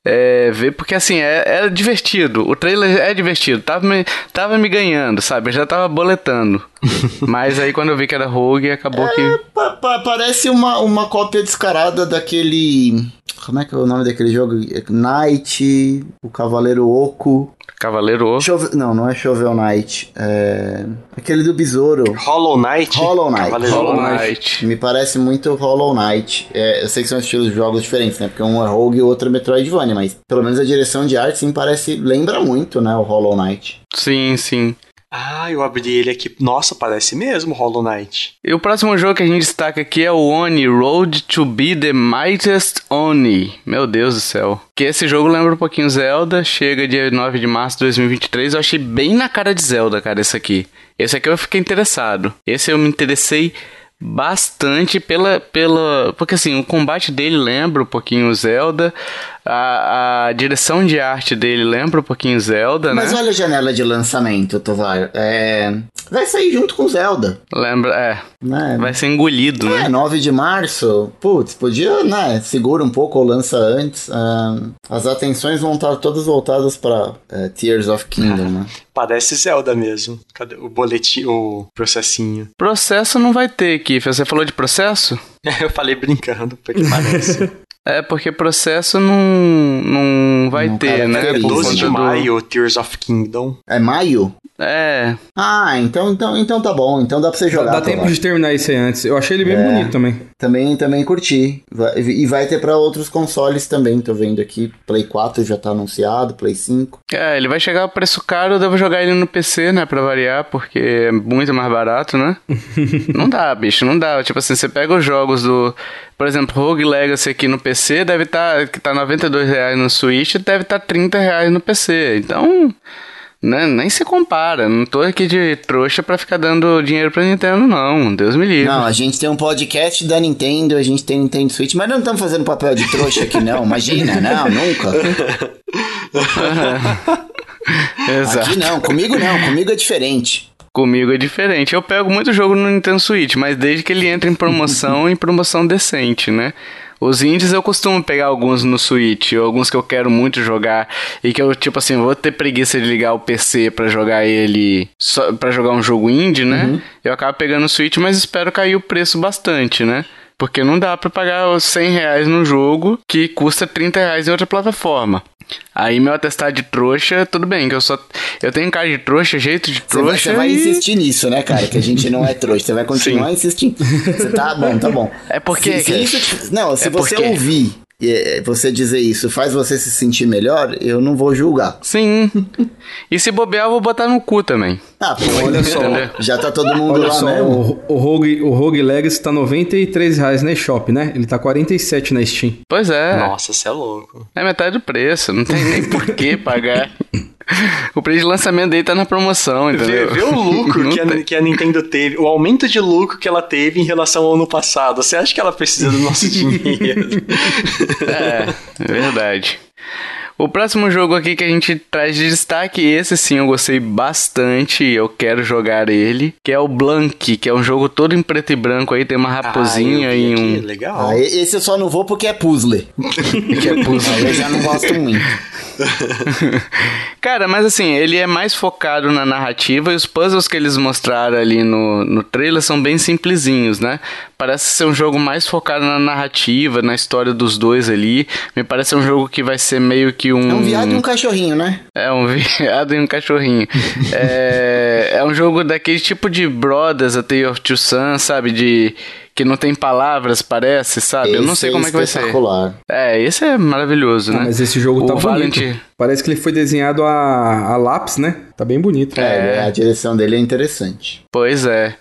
é, ver, porque assim, é, é divertido. O trailer é divertido. Tava me, tava me ganhando, sabe? Eu já tava boletando. Mas aí quando eu vi que era rogue, acabou que. Pa- pa- parece uma, uma cópia descarada daquele. Como é que é o nome daquele jogo? Knight, o Cavaleiro Oco. Cavaleiro. Chove... Não, não é Shovel Knight. É. Aquele do Besouro. Hollow Knight? Hollow Knight. Cavaleiro Hollow. Knight. Me parece muito Hollow Knight. É, eu sei que são estilos de jogos diferentes, né? Porque um é Rogue e o outro é Metroidvania, mas pelo menos a direção de arte sim parece. lembra muito, né? O Hollow Knight. Sim, sim. Ah, eu abri ele aqui. Nossa, parece mesmo Hollow Knight. E o próximo jogo que a gente destaca aqui é o Oni Road to be the Mightiest Oni. Meu Deus do céu. Que esse jogo lembra um pouquinho Zelda, chega dia 9 de março de 2023. Eu achei bem na cara de Zelda, cara, esse aqui. Esse aqui eu fiquei interessado. Esse eu me interessei bastante pela pela porque assim o combate dele lembra um pouquinho o Zelda A, a direção de arte dele lembra um pouquinho Zelda, Mas né? olha a janela de lançamento, Tovar. É... Vai sair junto com Zelda, Lembra, é. né? Vai ser engolido, É, né? 9 de março. Putz, podia, né? Segura um pouco ou lança antes. Ah, as atenções vão estar todas voltadas pra é, Tears of Kingdom, né? Parece Zelda mesmo. Cadê o boletim, o processinho? Processo não vai ter, Kiff. Você falou de processo? Eu falei brincando, porque parece. É, porque processo não, não vai Não ter, né? caracteriza, Por 12 conta de do- maio, Tears of Kingdom. É maio? É, Ah, então, então, então tá bom. Então dá pra você jogar. Dá tempo Tovar. de terminar isso aí antes. Eu achei ele bem É. bonito também. Também, também curti. Vai- e vai ter pra outros consoles também, tô vendo aqui. Play 4 já tá anunciado, Play 5. é, ele vai chegar a preço caro, eu devo jogar ele no PC, né, pra variar, porque é muito mais barato, né? não dá, bicho, não dá. Tipo assim, você pega os jogos do... Por exemplo, Rogue Legacy aqui no PC deve estar... que tá 92 reais no Switch, deve estar tá 30 reais no PC. Então... Né, nem se compara, não tô aqui de trouxa pra ficar dando dinheiro pra Nintendo, não. Deus me livre. Não, a gente tem um podcast da Nintendo, a gente tem Nintendo Switch, mas não estamos fazendo papel de trouxa aqui, não. Imagina, não, nunca. Exato. Aqui não, comigo não, comigo é diferente. Comigo é diferente. Eu pego muito jogo no Nintendo Switch, mas desde que ele entra em promoção, em promoção decente, né? Os indies eu costumo pegar alguns no Switch, ou alguns que eu quero muito jogar e que eu, tipo assim, vou ter preguiça de ligar o PC pra jogar ele, para jogar um jogo indie, né? Eu acabo pegando o Switch, mas espero cair o preço bastante, né? Porque não dá pra pagar os 100 reais num jogo que custa 30 reais em outra plataforma. Aí meu atestado de trouxa, tudo bem, que eu só. Eu tenho cara de trouxa, jeito de vai, trouxa. você vai e- insistir nisso, né, cara? Que a gente não é trouxa. Você vai continuar insistindo. Você tá bom, tá bom. É porque, Se, se isso não, se é você porque- ouvir é, você dizer isso faz você se sentir melhor, eu não vou julgar. Sim. E se bobear, eu vou botar no cu também. Ah, pô, Olha só. Já tá todo mundo Olha lá só, mesmo. o, o, Rogue, o Rogue Legacy tá 93 reais na eShop, né? Ele tá 47 na Steam. Pois é. Nossa, você é louco. É metade do preço. Não tem nem por que pagar. O preço de lançamento dele tá na promoção, Vê, entendeu? vê o lucro que a, que a Nintendo teve, o aumento de lucro que ela teve em relação ao ano passado. Você acha que ela precisa do nosso dinheiro? É, é verdade. O próximo jogo aqui que a gente traz de destaque, esse sim eu gostei bastante, eu quero jogar ele, que é o Blank, que é um jogo todo em preto e branco aí, tem uma raposinha Ah, eu vi e aqui, um... Legal. Ah, esse eu só não vou porque é puzzle. que é puzzle. Eu já não gosto muito. Cara, mas assim, ele é mais focado na narrativa e os puzzles que eles mostraram ali no, no trailer são bem simplesinhos, né? Parece ser um jogo mais focado na narrativa, na história dos dois ali. Me parece um jogo que vai ser meio que um. É um viado e um cachorrinho, né? É um viado e um cachorrinho. é, é um jogo daquele tipo de Brothers, A Tale of Two Sons, sabe? De. Que não tem palavras, parece, sabe? Eu não Esse sei como é que vai ser. espetacular. É, esse é maravilhoso, Ah, né? mas esse jogo tá O bonito. Parece que ele foi desenhado a, a lápis, né? Tá bem bonito. É, a direção dele é interessante. Pois é.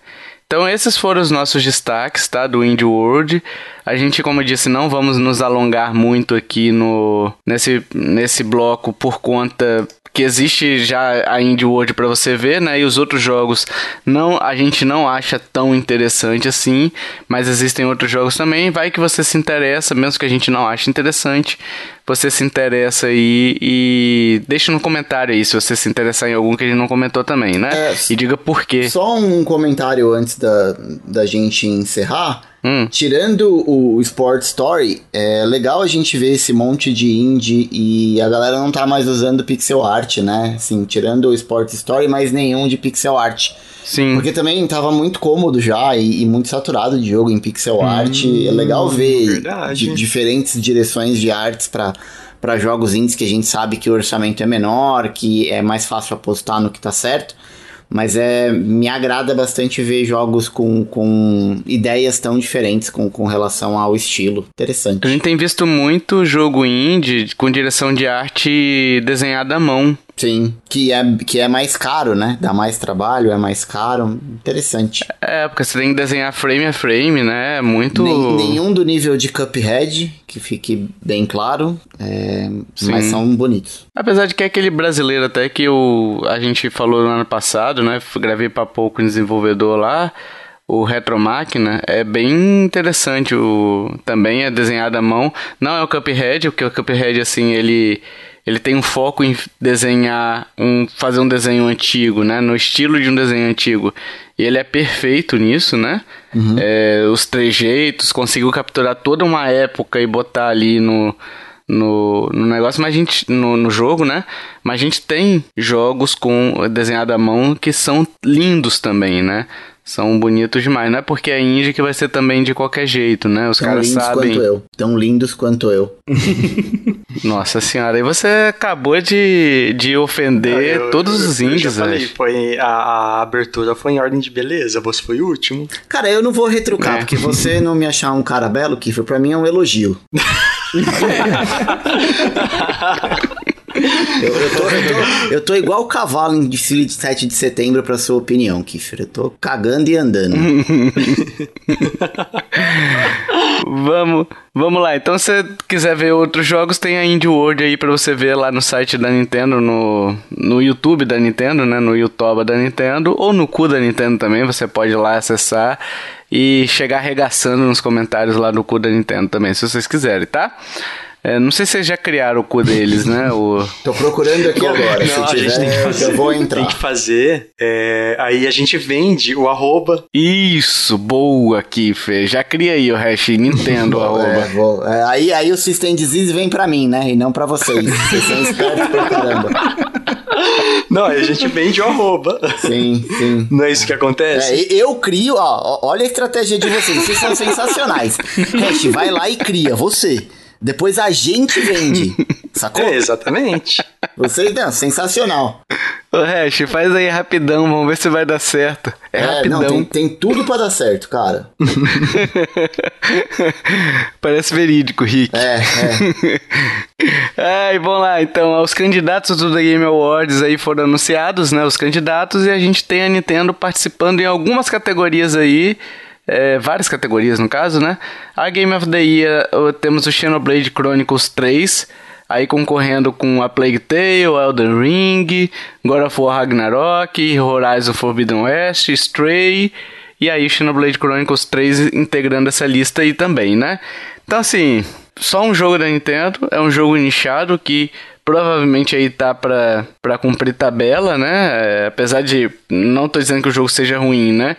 Então esses foram os nossos destaques, tá? Do Indie World. A gente, como eu disse, não vamos nos alongar muito aqui no nesse, nesse bloco por conta que existe já a Indie World para você ver, né? E os outros jogos não a gente não acha tão interessante assim, mas existem outros jogos também. Vai que você se interessa, mesmo que a gente não ache interessante, você se interessa aí e deixa no comentário aí se você se interessar em algum que a gente não comentou também, né? É, e diga por quê. Só um comentário antes da, da gente encerrar. Hum. Tirando o Sport Story, é legal a gente ver esse monte de indie e a galera não tá mais usando pixel art, né? Assim, tirando o Sport Story, mas nenhum de pixel art. Sim. Porque também tava muito cômodo já e, e muito saturado de jogo em pixel art. É legal ver di- diferentes direções de artes pra para jogos indies que a gente sabe que o orçamento é menor, que é mais fácil apostar no que tá certo. Mas é, me agrada bastante ver jogos com, com ideias tão diferentes com, com relação ao estilo. A Interessante. gente tem visto muito jogo indie com direção de arte desenhada à mão. Sim, que é, que é mais caro, né? Dá mais trabalho, é mais caro. Interessante. É, porque você tem que desenhar frame a frame, né? É Muito. Nem- nenhum do nível de Cuphead, que fique bem claro, é, mas são bonitos. Apesar de que é aquele brasileiro até que o, a gente falou no ano passado, né? Gravei pra pouco um desenvolvedor lá. o Retro Máquina, é bem interessante. O, também é desenhado à mão. Não é o Cuphead, porque o Cuphead, assim, ele ele tem um foco em desenhar, um, fazer um desenho antigo, né? No estilo de um desenho antigo. E ele é perfeito nisso, né? Uhum. É, os trejeitos, conseguiu capturar toda uma época e botar ali no, no, no negócio, mas a gente. No, no jogo, né? Mas a gente tem jogos com desenhado à mão que são lindos também, né? São bonitos demais. Não é porque é indie que vai ser também de qualquer jeito, né? Os Tão caras lindos sabem. quanto eu. Tão lindos quanto eu. Nossa senhora, e você acabou de, de ofender eu, todos eu, os indies, eu já falei, foi a, a, abertura foi em ordem de beleza, você foi o último. Cara, eu não vou retrucar, é. porque você não me achar um cara belo, Kiffer, pra mim é um elogio. Eu, eu, tô, eu, tô, eu, tô, igual o cavalo em desfile de 7 de setembro, pra sua opinião, Kiffer. Eu tô cagando e andando. vamos, vamos lá. Então, se você quiser ver outros jogos, tem a Indie World aí pra você ver lá no site da Nintendo, no, no YouTube da Nintendo, né? No YouTube da Nintendo, ou no cu da Nintendo também. Você pode ir lá acessar e chegar arregaçando nos comentários lá no cu da Nintendo também, se vocês quiserem, tá? É, não sei se vocês já criaram o cu deles, né? O... Tô procurando aqui agora. Não, se tiver, a gente tem que fazer, eu vou entrar. Tem que fazer. É, aí a gente vende o arroba. Isso, boa, Kiffer. Já cria aí o hash Nintendo arroba. É, vou, é, aí, aí o System Disease vem pra mim, né? E não pra vocês. Vocês são espertos pra caramba. Não, aí a gente vende o arroba. Sim, sim. Não é isso que acontece? É, eu crio, ó, olha a estratégia de vocês. Vocês são sensacionais. Hash, vai lá e cria, você. Depois a gente vende. Sacou? É, exatamente. Vocês, não, sensacional. Ô, Hash, faz aí rapidão, vamos ver se vai dar certo. É, é rapidão. Não, tem, tem tudo para dar certo, cara. Parece verídico, Rick. É, é. Ai, vamos lá, então, os candidatos do The Game Awards aí foram anunciados, né, os candidatos, e a gente tem a Nintendo participando em algumas categorias aí, é, várias categorias no caso, né? A Game of the Year temos o Xenoblade Chronicles 3, aí concorrendo com a Plague Tale, Elden Ring, God of War Ragnarok, Horizon Forbidden West, Stray, e aí Xenoblade Chronicles 3 integrando essa lista aí também, né? Então assim, só um jogo da Nintendo, é um jogo nichado que provavelmente aí tá pra, pra cumprir tabela, né? É, apesar de não tô dizendo que o jogo seja ruim, né?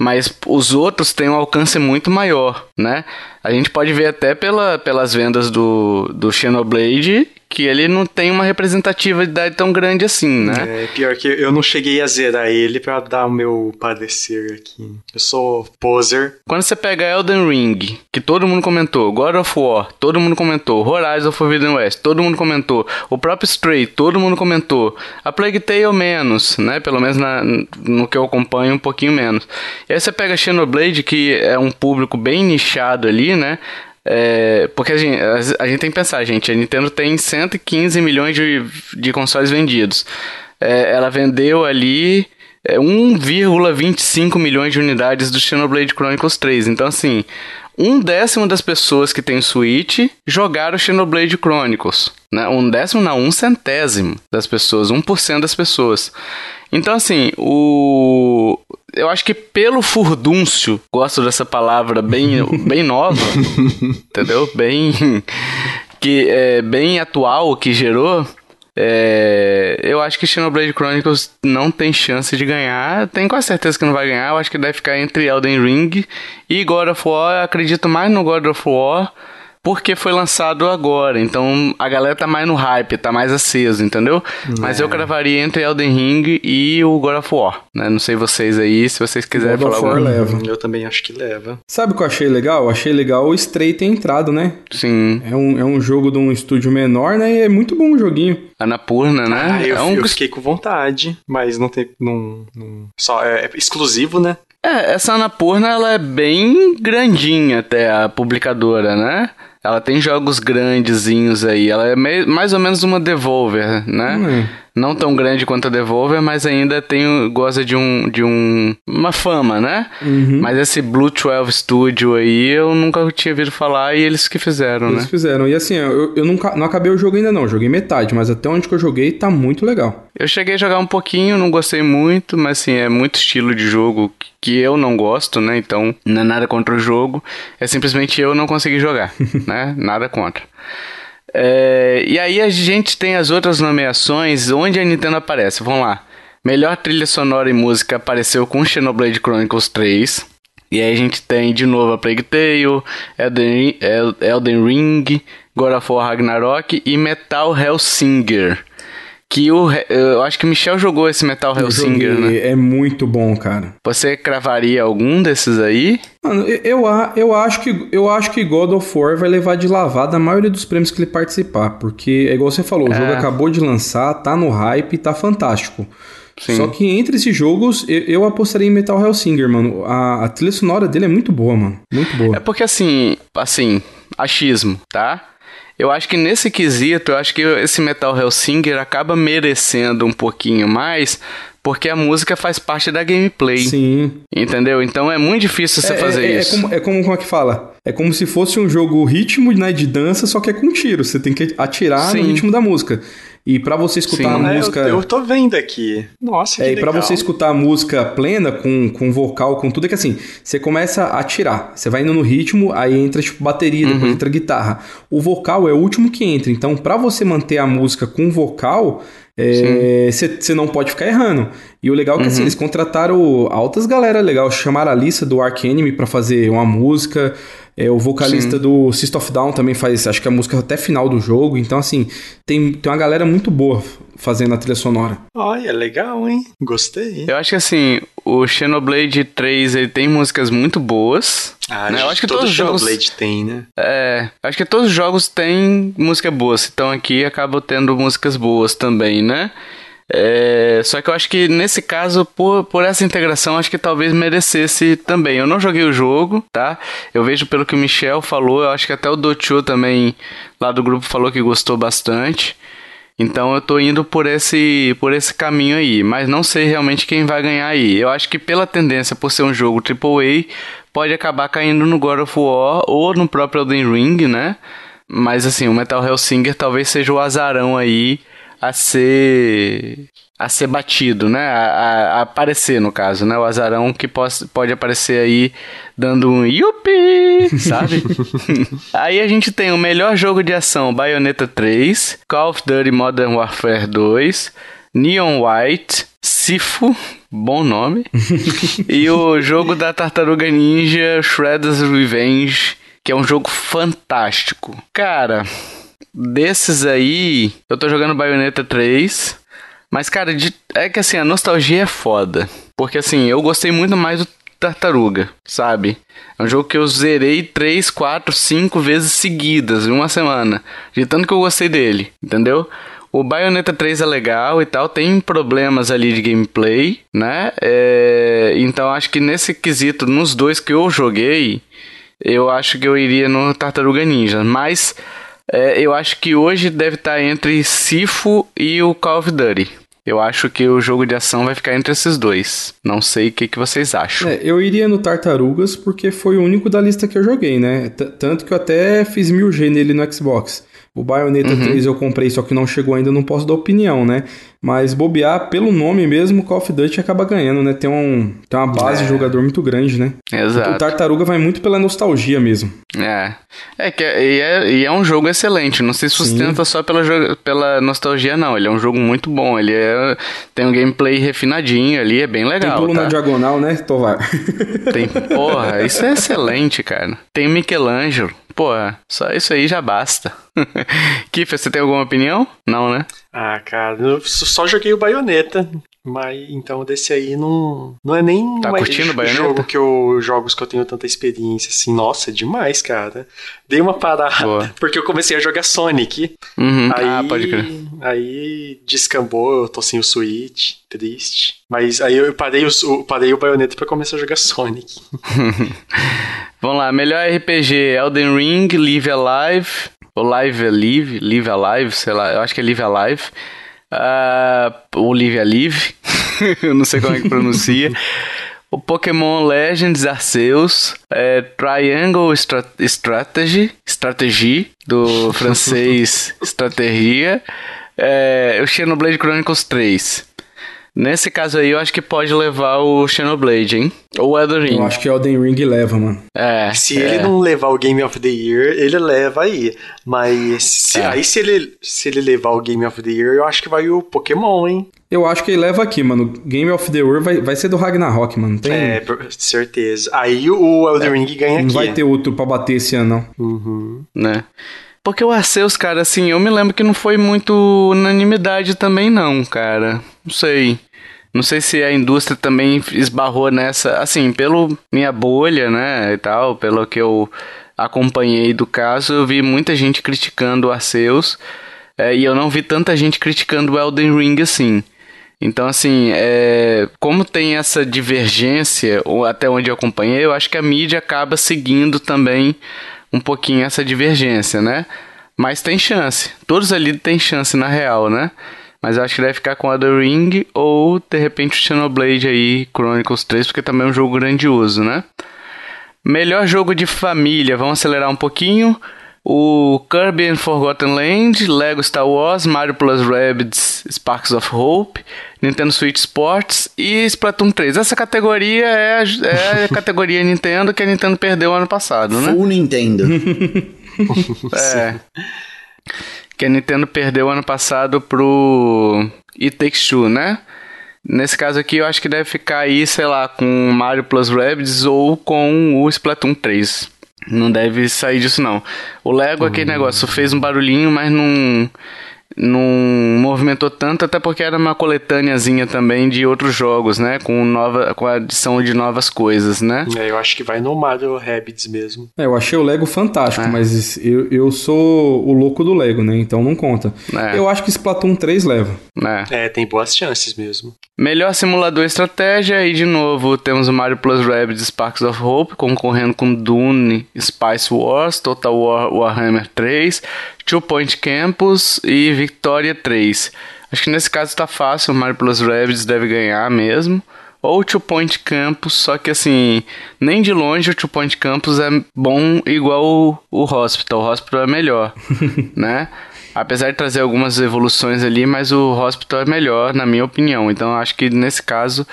Mas os outros têm um alcance muito maior, né? A gente pode ver até pela, pelas vendas do, do Xenoblade que ele não tem uma representatividade tão grande assim, né? É, pior que eu não cheguei a zerar ele para dar o meu parecer aqui. Eu sou poser. Quando você pega Elden Ring, que todo mundo comentou, God of War, todo mundo comentou, Horizon Forbidden West, todo mundo comentou, o próprio Stray, todo mundo comentou, a Plague Tale menos, né? Pelo menos na, no que eu acompanho um pouquinho menos. E aí você pega Xenoblade, que é um público bem nichado ali, né? É, porque a gente, a, gente, tem que pensar, gente, a Nintendo tem 115 milhões de, de consoles vendidos. É, ela vendeu ali é, 1,25 milhões de unidades do Xenoblade Chronicles 3. Então, assim, um décimo das pessoas que tem Switch jogaram Xenoblade Chronicles. Né? Um décimo, não, um centésimo das pessoas, 1% das pessoas. Então, assim, o. Eu acho que pelo furdúncio, gosto dessa palavra bem, bem nova, entendeu? Bem. que é bem atual que gerou. É, eu acho que Xenoblade Chronicles não tem chance de ganhar. Tenho quase certeza que não vai ganhar. Eu acho que deve ficar entre Elden Ring e God of War. Eu acredito mais no God of War porque foi lançado agora. Então a galera tá mais no hype, tá mais aceso, entendeu? É. Mas eu cravaria entre Elden Ring e o God of War. Né? Não sei vocês aí, se vocês quiserem God falar. Of War leva. Eu também acho que leva. Sabe o que eu achei legal? Eu achei legal o Stray ter entrado, né? Sim. É um, é um jogo de um estúdio menor, né? E é muito bom o joguinho. Anapurna, né? Ah, eu, é um... eu fiquei com vontade, mas não tem. Não, não... Só é, é exclusivo, né? É, essa Anapurna ela é bem grandinha até a publicadora, né? Ela tem jogos grandezinhos aí. Ela é mais ou menos uma Devolver, né? Hum. Não tão grande quanto a Devolver, mas ainda tem, goza de, um, de um, uma fama, né? Uhum. Mas esse Blue 12 Studio aí eu nunca tinha ouvido falar e eles que fizeram, eles né? Eles fizeram. E assim, eu, eu nunca, não acabei o jogo ainda não, joguei metade, mas até onde que eu joguei tá muito legal. Eu cheguei a jogar um pouquinho, não gostei muito, mas assim, é muito estilo de jogo que eu não gosto, né? Então, não é nada contra o jogo, é simplesmente eu não consegui jogar, né? Nada contra. É, e aí a gente tem as outras nomeações onde a Nintendo aparece. Vamos lá. Melhor trilha sonora e música apareceu com Xenoblade Chronicles 3. E aí a gente tem de novo a Plague Tale, Elden, Elden Ring, God of War Ragnarok e Metal Hellsinger. Que o, eu acho que o Michel jogou esse Metal Hellsinger, né? É muito bom, cara. Você cravaria algum desses aí? Mano, eu, eu, eu, acho que, eu acho que God of War vai levar de lavada a maioria dos prêmios que ele participar. Porque, é igual você falou, o é. jogo acabou de lançar, tá no hype, tá fantástico. Sim. Só que entre esses jogos, eu, eu apostaria em Metal Hellsinger, mano. A, a trilha sonora dele é muito boa, mano. Muito boa. É porque assim, assim, achismo, tá? Eu acho que nesse quesito, eu acho que esse Metal Hellsinger acaba merecendo um pouquinho mais, porque a música faz parte da gameplay. Sim. Entendeu? Então é muito difícil você é, fazer é, é isso. É como, é como, como é que fala? É como se fosse um jogo ritmo né, de dança, só que é com tiro. Você tem que atirar Sim. no ritmo da música. E para você escutar Sim, a né? música. Eu, eu tô vendo aqui. Nossa, que É, e pra você escutar a música plena, com, com vocal, com tudo, é que assim, você começa a tirar. Você vai indo no ritmo, aí entra tipo bateria, depois uhum. entra guitarra. O vocal é o último que entra. Então, para você manter a música com vocal, você é, não pode ficar errando. E o legal é que assim, uhum. assim, eles contrataram altas galera legal, chamaram a lista do Ark Enemy pra fazer uma música. É, o vocalista Sim. do System of Down também faz, acho que a música até final do jogo. Então, assim, tem, tem uma galera muito boa fazendo a trilha sonora. Olha, legal, hein? Gostei. Eu acho que assim, o Xenoblade 3 ele tem músicas muito boas. Ah, né? eu acho que todo todos os jogos Xenoblade tem, né? É, acho que todos os jogos têm música boas. Então aqui acaba tendo músicas boas também, né? É, só que eu acho que nesse caso, por, por essa integração, acho que talvez merecesse também. Eu não joguei o jogo, tá? Eu vejo pelo que o Michel falou, eu acho que até o Dochu também, lá do grupo, falou que gostou bastante. Então eu tô indo por esse, por esse caminho aí, mas não sei realmente quem vai ganhar aí. Eu acho que pela tendência por ser um jogo AAA, pode acabar caindo no God of War ou no próprio Elden Ring, né? Mas assim, o Metal Hellsinger talvez seja o azarão aí a ser a ser batido, né? A, a, aparecer, no caso, né? O azarão que pode, pode aparecer aí dando um yupi, sabe? aí a gente tem o melhor jogo de ação, Bayonetta 3, Call of Duty Modern Warfare 2, Neon White, Sifu, bom nome, e o jogo da Tartaruga Ninja, Shredder's Revenge, que é um jogo fantástico. Cara, desses aí, eu tô jogando Bayonetta 3. Mas, cara, de, é que assim, a nostalgia é foda. Porque assim, eu gostei muito mais do Tartaruga, sabe? É um jogo que eu zerei 3, 4, 5 vezes seguidas em uma semana. De tanto que eu gostei dele, entendeu? O Bayonetta 3 é legal e tal, tem problemas ali de gameplay, né? É, então acho que nesse quesito, nos dois que eu joguei, eu acho que eu iria no Tartaruga Ninja. Mas é, eu acho que hoje deve estar entre Sifu e o Call of Duty. Eu acho que o jogo de ação vai ficar entre esses dois. Não sei o que, que vocês acham. É, eu iria no Tartarugas porque foi o único da lista que eu joguei, né? T tanto que eu até fiz 1000G nele no Xbox. O Bayonetta uhum. 3 eu comprei, só que não chegou ainda, não posso dar opinião, né? Mas bobear, pelo nome mesmo, Call of Duty acaba ganhando, né? Tem, um, tem uma base é. de jogador muito grande, né? Exato. O Tartaruga vai muito pela nostalgia mesmo. É. É que é, e é, e é um jogo excelente. Não se sustenta Sim. só pela, pela nostalgia, não. Ele é um jogo muito bom. Ele é, tem um gameplay refinadinho ali, é bem legal. Tem pulo tá? na diagonal, né, Tovar? Tem. Porra, isso é excelente, cara. Tem Michelangelo. Pô, só isso aí já basta. Kiffer, você tem alguma opinião? Não, né? Ah, cara, eu só joguei o Bayonetta. Mas então desse aí não, não é nem tá curtindo o jogo que eu jogos que eu tenho tanta experiência assim. Nossa, é demais, cara. Dei uma parada Boa. porque eu comecei a jogar Sonic. Uhum. Aí, ah, pode crer. Aí descambou, eu tô sem o Switch, triste. Mas aí eu parei o, parei o Bayonetta pra começar a jogar Sonic. Vamos lá, melhor RPG: Elden Ring, Live Alive, ou Live Alive, Live Alive, sei lá, eu acho que é Live Alive. Uh, ou Live eu não sei como é que pronuncia. o Pokémon Legends Arceus, é, Triangle Strat Strategy, Strategy, do francês Estratégia, é, o Xenoblade Chronicles 3. Nesse caso aí, eu acho que pode levar o Xenoblade, hein? Ou o Elden Ring. Eu acho que o Elden Ring leva, mano. É. Se é. ele não levar o Game of the Year, ele leva aí. Mas se, é. aí se ele, se ele levar o Game of the Year, eu acho que vai o Pokémon, hein? Eu acho que ele leva aqui, mano. Game of the Year vai, vai ser do Ragnarok, mano. Tem... É, certeza. Aí o Elden é. Ring ganha não aqui. Não vai ter outro pra bater esse ano, não. Uhum. Né? Porque o Arceus, cara, assim, eu me lembro que não foi muito unanimidade também, não, cara. Não sei. Não sei se a indústria também esbarrou nessa, assim, pelo minha bolha, né, e tal, pelo que eu acompanhei do caso, eu vi muita gente criticando o Arceus, é, e eu não vi tanta gente criticando o Elden Ring assim. Então, assim, é, como tem essa divergência, ou até onde eu acompanhei, eu acho que a mídia acaba seguindo também um pouquinho essa divergência, né? Mas tem chance. Todos ali têm chance na real, né? Mas eu acho que deve ficar com The Ring ou de repente o Xenoblade aí, Chronicles 3, porque também é um jogo grandioso, né? Melhor jogo de família, vamos acelerar um pouquinho. O Kirby and Forgotten Land, Lego Star Wars, Mario Plus Rabbids Sparks of Hope, Nintendo Switch Sports e Splatoon 3. Essa categoria é a, é a categoria Nintendo que a Nintendo perdeu ano passado, né? Full Nintendo. é que a Nintendo perdeu ano passado pro It Takes Two, né? Nesse caso aqui, eu acho que deve ficar aí, sei lá, com Mario Plus Rabbids ou com o Splatoon 3. Não deve sair disso, não. O Lego, aquele uhum. negócio, fez um barulhinho, mas não não movimentou tanto, até porque era uma coletâneazinha também de outros jogos, né? Com, nova, com a adição de novas coisas, né? É, eu acho que vai no Mario Rabbids mesmo. É, eu achei o Lego fantástico, é. mas eu, eu sou o louco do Lego, né? Então não conta. É. Eu acho que Splatoon 3 leva. É. é, tem boas chances mesmo. Melhor simulador estratégia, e de novo temos o Mario Plus Rabbids Sparks of Hope, concorrendo com Dune, Spice Wars, Total War Warhammer 3, Two Point Campus e Victoria 3. Acho que nesse caso tá fácil, o Mario Plus Rabbids deve ganhar mesmo. Ou o Two Point Campus, só que assim, nem de longe o Two Point Campus é bom igual o, o Hospital. O Hospital é melhor, né? Apesar de trazer algumas evoluções ali, mas o Hospital é melhor, na minha opinião. Então acho que nesse caso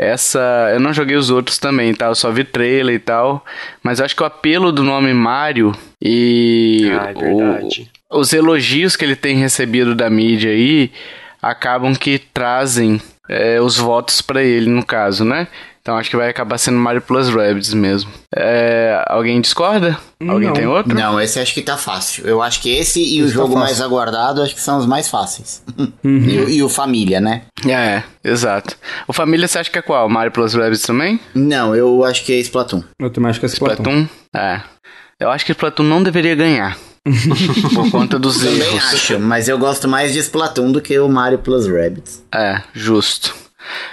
essa. Eu não joguei os outros também, tá? Eu só vi trailer e tal. Mas acho que o apelo do nome Mario e. Ah, é verdade. O, os elogios que ele tem recebido da mídia aí acabam que trazem é, os votos para ele, no caso, né? Então acho que vai acabar sendo Mario Plus Rabbids mesmo. É, alguém discorda? Alguém não. tem outro? Não, esse acho que tá fácil. Eu acho que esse e esse o tá jogo tá mais aguardado acho que são os mais fáceis. Uhum. E, e, o Família, né? É, exato. O Família você acha que é qual? Mario Plus Rabbids também? Não, eu acho que é Splatoon. Eu também acho que é Splatoon. Splatoon? É. Eu acho que Splatoon não deveria ganhar. por conta dos erros. Também acho, mas eu gosto mais de Splatoon do que o Mario Plus Rabbids. É, justo.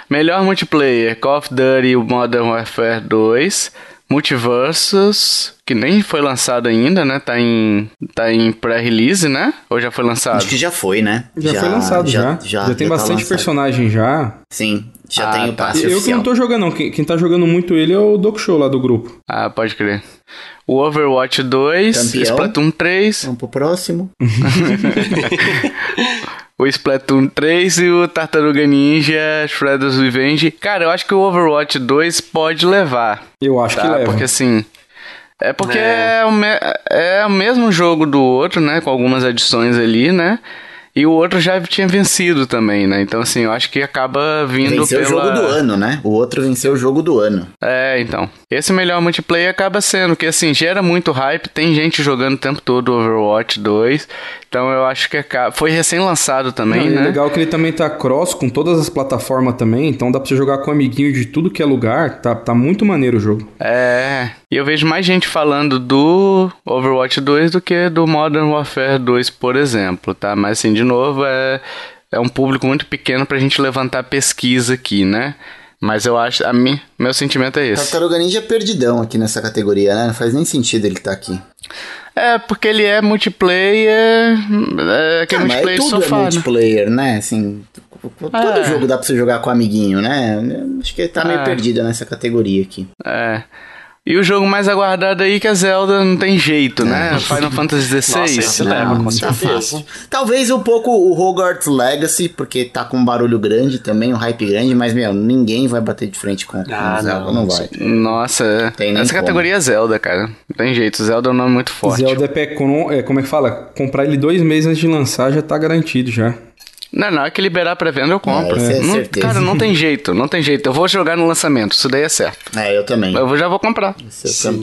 Melhor multiplayer: Call of Duty Modern Warfare 2, Multiversus, que nem foi lançado ainda, né? Tá em, tá em pré-release, né? Ou já foi lançado? Acho que já foi, né? Já, já foi lançado, já. Já, já, já tem já tá bastante tá personagem já. Sim, já ah, tem o tá. passe Eu que não tô jogando, não. Quem, quem tá jogando muito ele é o Doc Show lá do grupo. Ah, pode crer. O Overwatch 2, Campeão. Splatoon 3. Vamos pro próximo. o Splatoon 3 e o Tartaruga Ninja Shredder's Revenge. Cara, eu acho que o Overwatch 2 pode levar. Eu acho tá? que leva. Porque assim. É porque é. É, o é o mesmo jogo do outro, né? Com algumas adições ali, né? E o outro já tinha vencido também, né? Então, assim, eu acho que acaba vindo venceu pela... o jogo do ano, né? O outro venceu o jogo do ano. É, então. Esse melhor multiplayer acaba sendo, que assim, gera muito hype, tem gente jogando o tempo todo Overwatch 2, então eu acho que foi recém-lançado também, Não, né? É legal que ele também tá cross com todas as plataformas também, então dá pra você jogar com um amiguinho de tudo que é lugar, tá, tá muito maneiro o jogo. É, e eu vejo mais gente falando do Overwatch 2 do que do Modern Warfare 2, por exemplo, tá? Mas assim, de novo, é, é um público muito pequeno pra gente levantar pesquisa aqui, né? Mas eu acho, a mim, meu sentimento é esse. Tartaruga Ninja é perdidão aqui nessa categoria, né? Não faz nem sentido ele estar tá aqui. É, porque ele é multiplayer. É aquele ah, multiplayer mas tudo sofá. é né? multiplayer, né? Assim, todo É. jogo dá pra você jogar com amiguinho, né? Acho que ele tá meio É. perdido nessa categoria aqui. É. E o jogo mais aguardado aí que é Zelda, não tem jeito, né? Final Fantasy Nossa, XVI. esse leva, com tá certeza. Talvez um pouco o Hogwarts Legacy, porque tá com um barulho grande também, um hype grande, mas, meu, ninguém vai bater de frente com, com Ah, o Zelda, não, não, vai. Nossa, é. Essa como. categoria é Zelda, cara. Não tem jeito. Zelda é um nome muito forte. Zelda é é, como é que fala? Comprar ele dois meses antes de lançar já tá garantido já. Não, na hora que liberar pra venda eu compro. É, é Não- cara, não tem jeito, não tem jeito. Eu vou jogar no lançamento, isso daí é certo. É, eu também. Eu já vou comprar.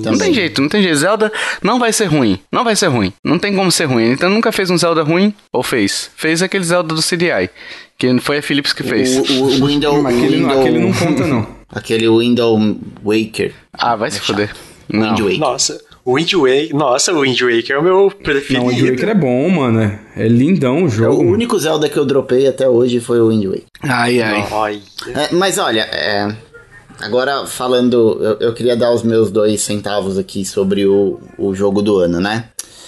Não tem jeito, não tem jeito. Zelda não vai ser ruim. Não vai ser ruim. Não tem como ser ruim. Então nunca fez um Zelda ruim? Ou fez? Fez aquele Zelda do CDI. Que foi a Philips que fez. O, o, o Window, aquele, não- Window- aquele não conta, não. Aquele Window Waker. Ah, vai se foder. Não. Wind Waker. Nossa, Wind Waker. Nossa, o Wind Waker é o meu preferido. Não, o Wind Waker é bom, mano. É, é lindão o O jogo. único Zelda que eu dropei até hoje foi o Wind Waker. Ai, ai. Ai. É, mas olha, é, agora falando, eu, eu queria dar os meus dois centavos aqui sobre o, o jogo do ano, né?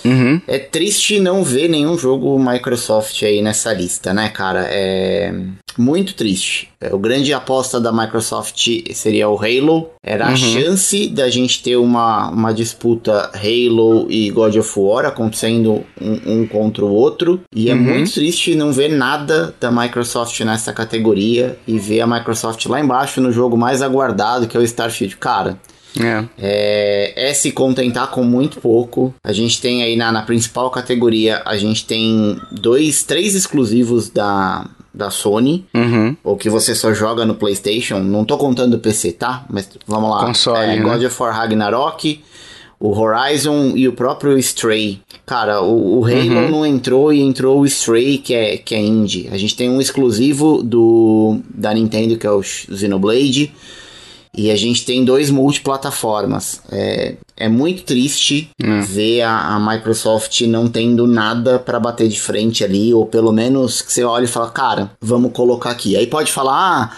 Uhum. É triste não ver nenhum jogo Microsoft aí nessa lista, né, cara? É muito triste. É, O grande aposta da Microsoft seria o Halo. Era a chance da gente ter uma, uma disputa Halo e God of War acontecendo um, um contra o outro. E é muito triste não ver nada da Microsoft nessa categoria e ver a Microsoft lá embaixo no jogo mais aguardado, que é o Starfield. Cara, É. é, é se contentar com muito pouco. A gente tem aí na, na principal categoria, a gente tem dois, três exclusivos da, da Sony, Uhum. ou que você só joga no PlayStation. Não tô contando o PC, tá? Mas vamos lá. Console, é, né? God of War Ragnarok, o Horizon e o próprio Stray. Cara, o, o Halo Uhum. não entrou e entrou o Stray, que é, que é indie. A gente tem um exclusivo do da Nintendo, que é o Xenoblade. E a gente tem dois multiplataformas. É, é muito triste ver a, a Microsoft não tendo nada pra bater de frente ali, ou pelo menos que você olha e fala, cara, vamos colocar aqui. Aí pode falar, ah,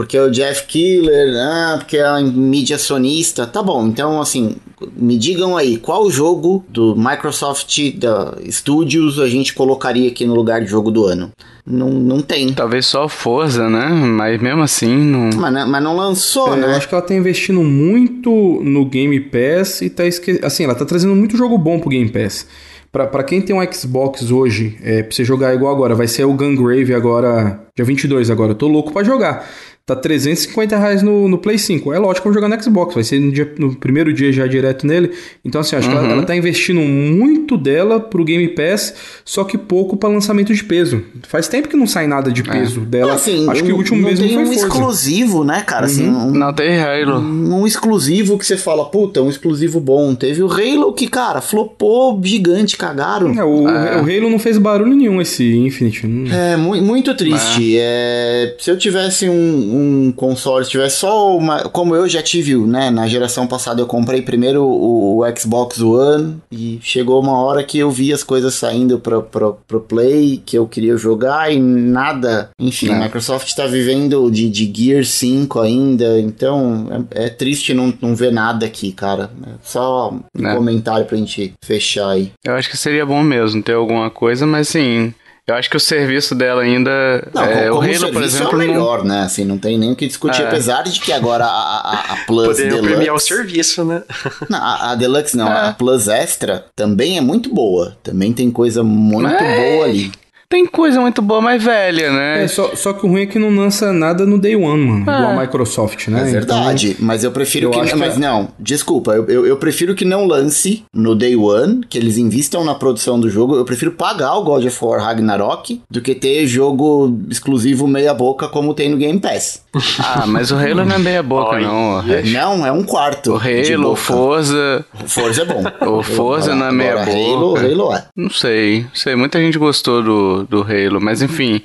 porque é o Jeff Killer, ah, porque é a mídia sonista. Tá bom, então assim, me digam aí, qual jogo do Microsoft da Studios a gente colocaria aqui no lugar de jogo do ano? Não, não tem. Talvez só Forza, né? Mas mesmo assim, não. Mas, não- mas não lançou, É, né? Eu acho que ela tá investindo muito no Game Pass e tá esque... assim, ela tá trazendo muito jogo bom pro Game Pass. Pra, pra quem tem um Xbox hoje, é, pra você jogar igual agora, vai ser o Gungrave agora, dia 22 agora. Eu tô louco pra jogar. Tá 350 reais no, no Play 5. É lógico que eu vou jogar no Xbox, vai ser no, dia- no primeiro dia já direto nele. Então, assim, acho que ela, ela tá investindo muito dela pro Game Pass, só que pouco pra lançamento de peso. Faz tempo que não sai nada de peso dela. assim, acho que o último não mesmo tem foi um Forza. exclusivo, né, cara? Assim, um, Não tem Halo. um exclusivo que você fala, puta, um exclusivo bom. Teve o Halo que, cara, flopou gigante, cagaram. É, o, o Halo não fez barulho nenhum esse Infinite. Não- É, mu- muito triste. É, se eu tivesse um, um console, se tivesse só uma. Como eu já tive, né? Na geração passada eu comprei primeiro o, o Xbox One e chegou uma hora que eu vi as coisas saindo pro, pro, pro Play, que eu queria jogar e nada. Enfim, a Microsoft tá vivendo de, de Gear 5 ainda, então é, é triste não, não ver nada aqui, cara. É só um É. comentário pra gente fechar aí. Eu acho que seria bom mesmo ter alguma coisa, mas assim. Eu acho que o serviço dela ainda. Não, é, o Halo, serviço por exemplo, é o não- melhor, né? Assim, não tem nem o que discutir. É. Apesar de que agora a, a, a Plus Poderiam Deluxe... premiar o serviço, né? Não, a, a Deluxe não, É. a Plus Extra também é muito boa. Também tem coisa muito É. boa ali. Tem coisa muito boa, mas velha, né? É, só, só que o ruim é que não lança nada no Day One, mano. Igual a Microsoft, né? É verdade, mas eu prefiro eu que... que mas é- não, desculpa, eu, eu, eu prefiro que não lance no Day One, que eles invistam na produção do jogo. Eu prefiro pagar o God of War Ragnarok do que ter jogo exclusivo meia boca como tem no Game Pass. Ah, mas o Halo não é meia boca, Olha. não. O Não, é um quarto O Halo, o. Forza. Forza é bom. O Forza não é meia Agora, Halo. Halo é. Não sei, não sei. Muita gente gostou do, do Halo, mas enfim.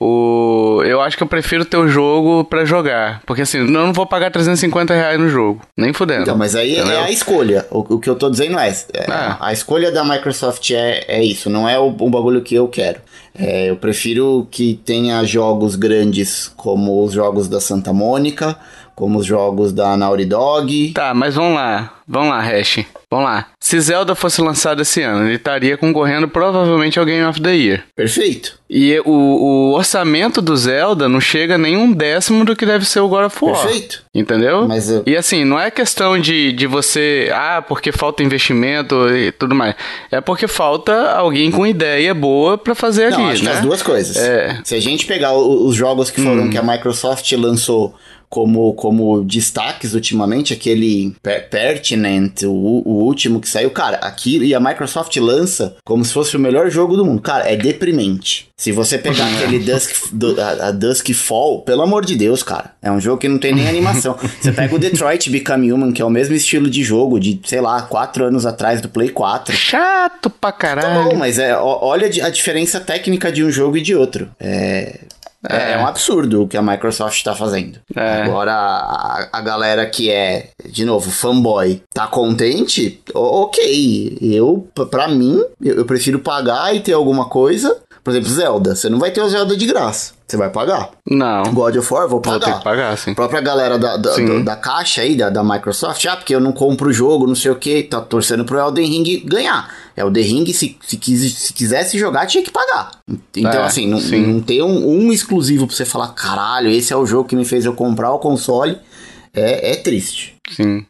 o, eu acho que eu prefiro ter o jogo pra jogar. Porque assim, eu não vou pagar 350 reais no jogo. Nem fudendo. Então, mas aí Entendeu? é a escolha. O, o que eu tô dizendo é, é, Ah. a escolha da Microsoft é, é isso, não é o, o bagulho que eu quero. É, eu prefiro que tenha jogos grandes como os jogos da Santa Mônica, como os jogos da Naughty Dog. Tá, mas vamos lá. Vamos lá, Hash. Vamos lá. Se Zelda fosse lançado esse ano, ele estaria concorrendo provavelmente ao Game of the Year. Perfeito. E o, o orçamento do Zelda não chega nem um décimo do que deve ser o God of War. Perfeito. Entendeu? Mas eu- E assim, não é questão de, de você. Ah, porque falta investimento e tudo mais. É porque falta alguém com ideia boa pra fazer Não, ali, acho né? que as duas coisas. É. Se a gente pegar os jogos que foram que a Microsoft lançou como, como destaques ultimamente, aquele Per- Pertinent, o, o último que saiu, cara, aquilo e a Microsoft lança como se fosse o melhor jogo do mundo. Cara, é deprimente. Se você pegar aquele Dusk, do- a, a Dusk Fall, pelo amor de Deus, cara, é um jogo que não tem nem animação. Você pega o Detroit Become Human, que é o mesmo estilo de jogo de, sei lá, quatro anos atrás do Play 4. Chato pra Tá caralho. bom, mas é, olha a diferença técnica de um jogo e de outro. É, é. é um absurdo o que a Microsoft tá fazendo. É. Agora, a, a galera que é, de novo, fanboy, tá contente? Ok. Eu, p- pra mim, eu, eu prefiro pagar e ter alguma coisa. Por exemplo, Zelda. Você não vai ter o Zelda de graça. Você vai pagar. Não. God of War, vou Vou pagar. ter que pagar, sim. A própria galera da, da, do- da caixa aí, da, da Microsoft, ah, porque eu não compro o jogo, não sei o que, tá torcendo pro Elden Ring ganhar. Elden Ring, se, se, quis, se quisesse jogar, tinha que pagar. Então, É, assim, não, não ter um, um exclusivo pra você falar, caralho, esse é o jogo que me fez eu comprar o console, é, é triste. Sim.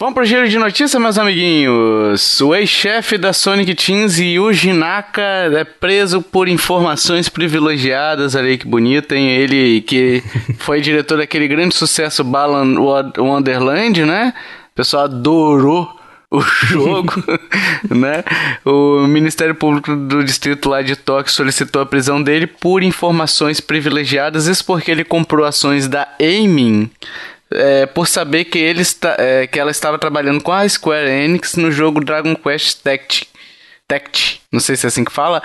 Vamos pro giro de notícia, meus amiguinhos. O ex-chefe da Sonic Teams, Yuji Naka, é preso por informações privilegiadas. Olha aí que bonito, hein? Ele que foi diretor daquele grande sucesso Balan Wonderland, né? O pessoal adorou o jogo, né? O Ministério Público do Distrito lá de Tóquio solicitou a prisão dele por informações privilegiadas, isso porque ele comprou ações da Aiming, é, por saber que, ele está, é, que ela estava trabalhando com a Square Enix no jogo Dragon Quest Tact, Tact não sei se é assim que fala,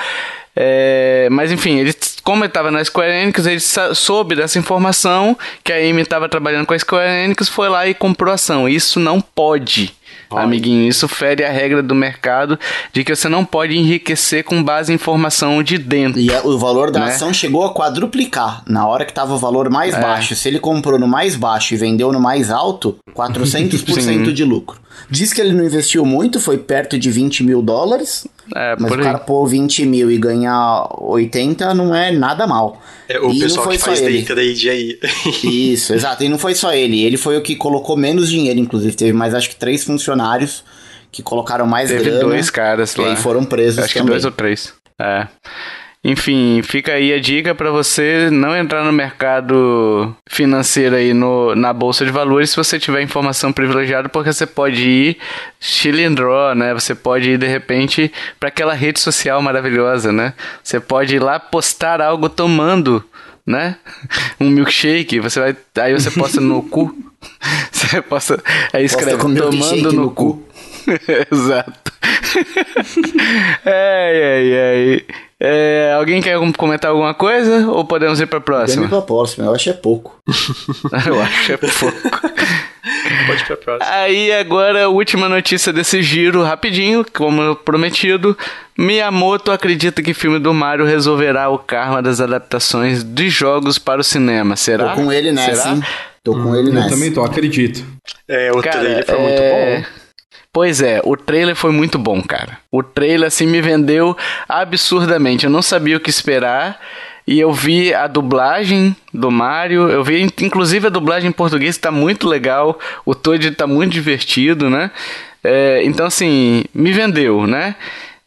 é, mas enfim, ele, como ele estava na Square Enix, ele soube dessa informação que a Amy estava trabalhando com a Square Enix, foi lá e comprou ação. Isso não pode. Amiguinho, isso fere a regra do mercado de que você não pode enriquecer com base em informação de dentro. E o valor da Né? ação chegou a quadruplicar. Na hora que tava o valor mais É. baixo. Se ele comprou no mais baixo e vendeu no mais alto, 400% de lucro. Diz que ele não investiu muito, foi perto de 20 mil dólares. É, Mas por o aí. cara pôr 20 mil e ganhar 80 não é nada mal. É, o e não pessoal foi que só faz ele. data day aí. Isso, exato. E não foi só ele. Ele foi o que colocou menos dinheiro, inclusive. Teve mais, acho que, três funcionários que colocaram mais Teve grana. dois caras e lá. aí foram presos Acho que também. dois ou três. É. Enfim, fica aí a dica para você não entrar no mercado financeiro aí no, na bolsa de valores se você tiver informação privilegiada, porque você pode ir chilindró, né? Você pode ir de repente para aquela rede social maravilhosa, né? Você pode ir lá postar algo tomando, né? Um milkshake, você vai aí você posta no cu. Você posta aí escreve milkshake tomando no, no cu. Exato. ai, ai, ai. É, alguém quer comentar alguma coisa? Ou podemos ir pra próxima? pra próxima, eu acho que é pouco. Eu acho é pouco. Pode ir pra próxima. Aí agora a última notícia desse giro, rapidinho, como prometido. Miyamoto acredita que o filme do Mario resolverá o karma das adaptações de jogos para o cinema. Será? Tô com ele nessa, Será? hein? Tô com ele Eu nessa. também tô, acredito. É, o Cara, trailer foi muito é- bom. Pois é, o trailer foi muito bom, cara. O trailer, assim, me vendeu absurdamente. Eu não sabia o que esperar. E eu vi a dublagem do Mario. Eu vi, inclusive, a dublagem em português tá muito legal. O Toad tá muito divertido, né? É, então, assim, me vendeu, né?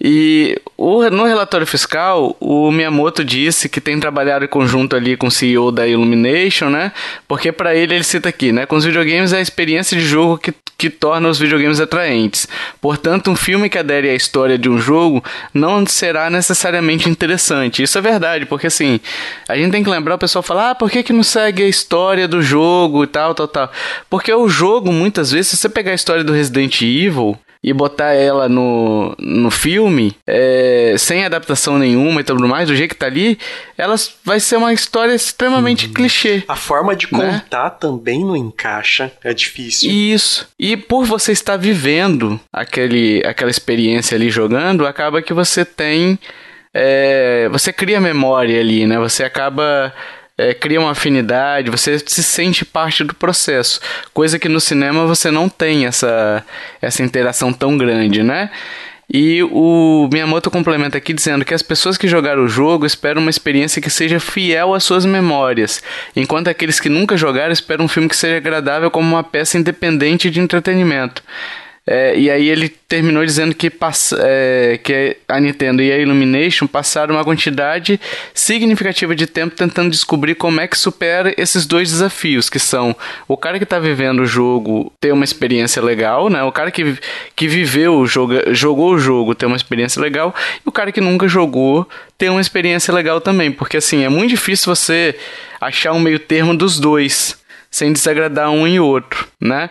E o- no relatório fiscal, o Miyamoto disse que tem trabalhado em conjunto ali com o CEO da Illumination, né? Porque para ele ele cita aqui, né? Com os videogames é a experiência de jogo que, que torna os videogames atraentes. Portanto, um filme que adere à história de um jogo não será necessariamente interessante. Isso é verdade, porque assim, a gente tem que lembrar, o pessoal fala, ah, por que, que não segue a história do jogo e tal, tal, tal. Porque o jogo, muitas vezes, se você pegar a história do Resident Evil, e botar ela no, no filme, é, sem adaptação nenhuma e tudo mais, do jeito que tá ali, ela vai ser uma história extremamente uhum. clichê. A forma de né? contar né? também não encaixa, é difícil. Isso. E por você estar vivendo aquele, aquela experiência ali jogando, acaba que você tem. É, você cria memória ali, né? Você acaba é, cria uma afinidade, você se sente parte do processo, coisa que no cinema você não tem essa, essa interação tão grande, né? E o Miyamoto complementa aqui dizendo que as pessoas que jogaram o jogo esperam uma experiência que seja fiel às suas memórias, enquanto aqueles que nunca jogaram esperam um filme que seja agradável como uma peça independente de entretenimento. É, e aí ele terminou dizendo que, é, que a Nintendo e a Illumination passaram uma quantidade significativa de tempo tentando descobrir como é que supera esses dois desafios, que são o cara que está vivendo o jogo ter uma experiência legal, né? O cara que, que viveu o jogo, jogou o jogo ter uma experiência legal, e o cara que nunca jogou ter uma experiência legal também, porque assim, é muito difícil você achar um meio termo dos dois, sem desagradar um e outro, né?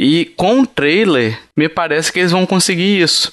E com o trailer, me parece que eles vão conseguir isso.